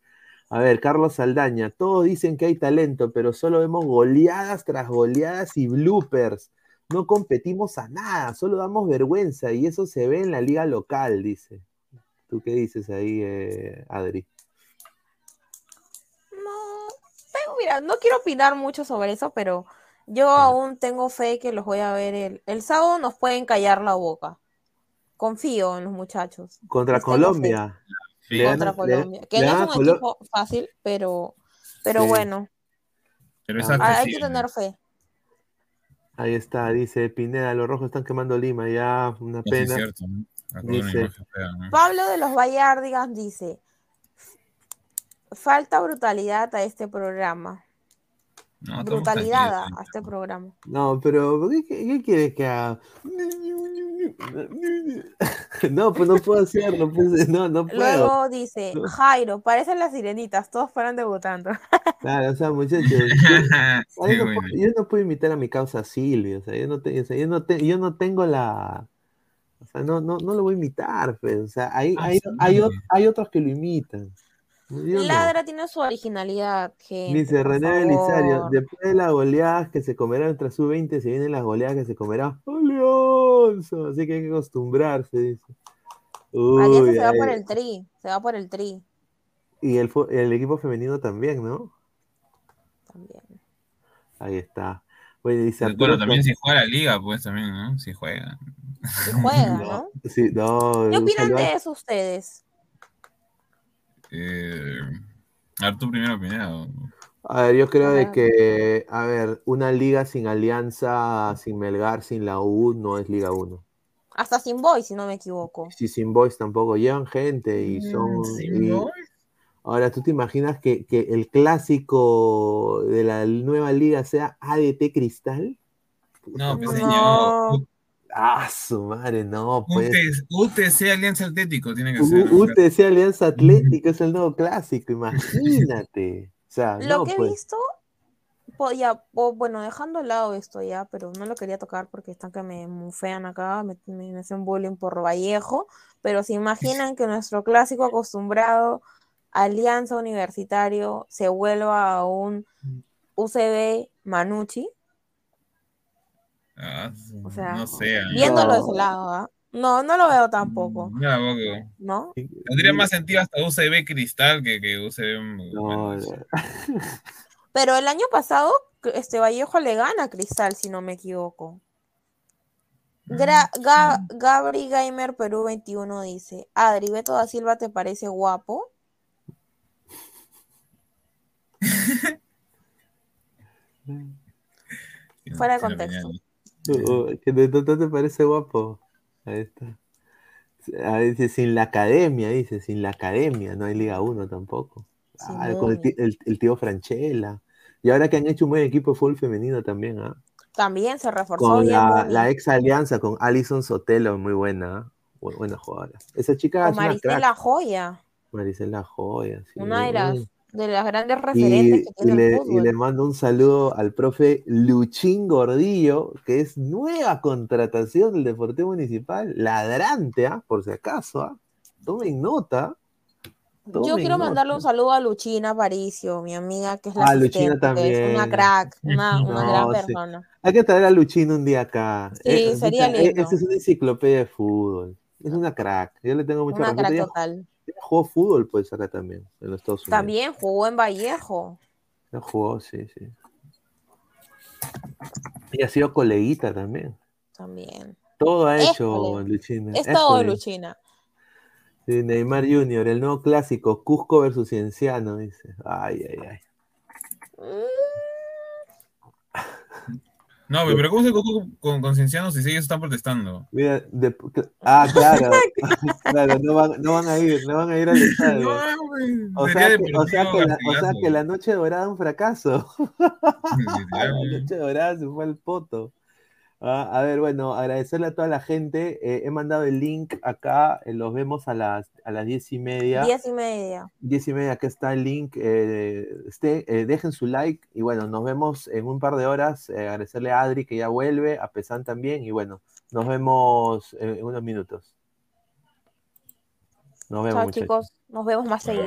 A ver, Carlos Saldaña, todos dicen que hay talento, pero solo vemos goleadas tras goleadas y bloopers. No competimos a nada, solo damos vergüenza y eso se ve en la liga local, dice. ¿Tú qué dices ahí, eh, Adri? No, mira, no quiero opinar mucho sobre eso, pero yo aún tengo fe que los voy a ver el, el sábado nos pueden callar la boca. Confío en los muchachos. Contra Les. Colombia. Contra gana- le- Colombia. Que le no es un Colo- equipo fácil, pero, pero Sí. bueno, Pero es Ah, hay que tener fe. Ahí está, dice Pineda, los rojos están quemando Lima, ya una pena. es cierto, Dice, imagen fea, ¿no? Pablo de los Vallardigas dice, falta brutalidad a este programa. No, brutalidad a, a este programa. No, pero ¿qué, qué- quieres que haga? No, pues no puedo hacerlo, pues, no, no puedo. Luego dice, No. Jairo, parecen las sirenitas, todos fueran debutando. Claro, o sea, muchachos, yo, yo Sí, no, bueno. puedo, yo no puedo imitar a mi causa Silvio, o sea, yo no, te- o sea, yo no, te- yo no tengo la, o sea, no, no, no lo voy a imitar, pues, o sea, hay, Ah, hay, sí. hay, hay otros que lo imitan. Ladra tiene su originalidad, gente, Dice René Belisario, después de las goleadas que se comerán entre su 20 se vienen las goleadas que se comerá Alianza, así que hay que acostumbrarse, dice. Alianza Uy, se va por el tri, se va por el tri Y el, equipo femenino también, ¿no? también. Ahí está. Bueno, dice Bueno, Arturo también si juega la liga, pues también, ¿no? Si juega. Sí juega, ¿no? Sí, no, ¿Qué opinan de eso ustedes? Eh, a ver, tú primero, Pineda. A ver, yo creo de que, a ver, una liga sin Alianza, sin Melgar, sin la U, no es Liga 1. Hasta sin boy, si no me equivoco. Si sin Boys tampoco llevan gente y son... Sin y- Boys. Ahora, ¿tú te imaginas que, que el clásico de la nueva liga sea ADT Cristal? No, pues No. Ah, su madre, no, pues. UTC, Alianza Atlético tiene que ser. UTC Alianza Atlético es el nuevo clásico, imagínate. O sea, Lo no, que he pues. visto, po- ya, o, bueno, dejando de lado esto ya, pero no lo quería tocar porque están que me mufean acá, me, me, me hacen bullying por Vallejo, pero se imaginan que nuestro clásico acostumbrado Alianza Universitario se vuelva a un UCB Manucci, Ah, o sea, no sé. ah. viéndolo de ese lado, ¿ah? No, no lo veo tampoco, No, tampoco. ¿no? Tendría más sentido hasta UCB Cristal que, que UCB. No. Pero el año pasado, este Vallejo le gana a Cristal, si no me equivoco. Gra- Ga- Gabri Gamer Perú 21 dice, Adri, Beto da Silva te parece guapo. Fuera de contexto. Que de tonto te parece guapo. Ahí está. Ahí dice, sin la academia, dice, sin la academia, no hay Liga 1 tampoco. Ah, con el, ti- el- el tío Franchella. Y ahora que han hecho un buen equipo de fútbol femenino también, ¿ah? También se reforzó Con bien. la, la ex alianza con Alison Sotelo, muy buena, ¿ah? Bu- buena jugadora. Esa chica Con es una Maricela crack. Joya, Maricela Joya, sí, una de las. De las grandes Y, referentes que tiene le, el y le mando un saludo al profe Luchín Gordillo, que es nueva contratación del Deportivo Municipal, ladrante, ¿ah? por si acaso, ¿ah? tomen nota. Yo quiero mandarle un saludo a Luchina Aparicio, mi amiga, que es la Ah, Luchina asistente, que es una también. crack, una, una gran sí. persona. Hay que traer a Luchín un día acá. Sí, sería pucha, eh, lindo. Esa es una enciclopedia de fútbol. Es una crack. Yo le tengo mucho Una crack total. Jugó fútbol, pues, acá también, en los Estados Unidos. También jugó en Vallejo. Ella jugó, sí, sí. Y ha sido coleguita también. También. Todo ha hecho colega. Luchina. Es todo. Luchina. Sí, Neymar Junior, el nuevo clásico, Cusco versus Cienciano, dice. Ay, ay, ay. No, pero ¿cómo se con, con, con Ciencianos si ellos están protestando? Mira, de- ah, claro, claro, no van, no van a ir, no van a ir al estadio. No, güey, O sea, que, o, sea que la, o sea que la noche dorada es un fracaso. la noche dorada se fue al poto. Ah, a ver, bueno, agradecerle a toda la gente. eh, he mandado el link acá, eh, los vemos a las, a las diez y media. Diez y media. Diez y media, acá está el link. eh, este, eh, dejen su like y bueno, nos vemos en un par de horas. eh, agradecerle a Adri que ya vuelve, a Pesan también y bueno, nos vemos en, en unos minutos. Nos vemos, Chao, muchachos. chicos. Nos vemos más seguido.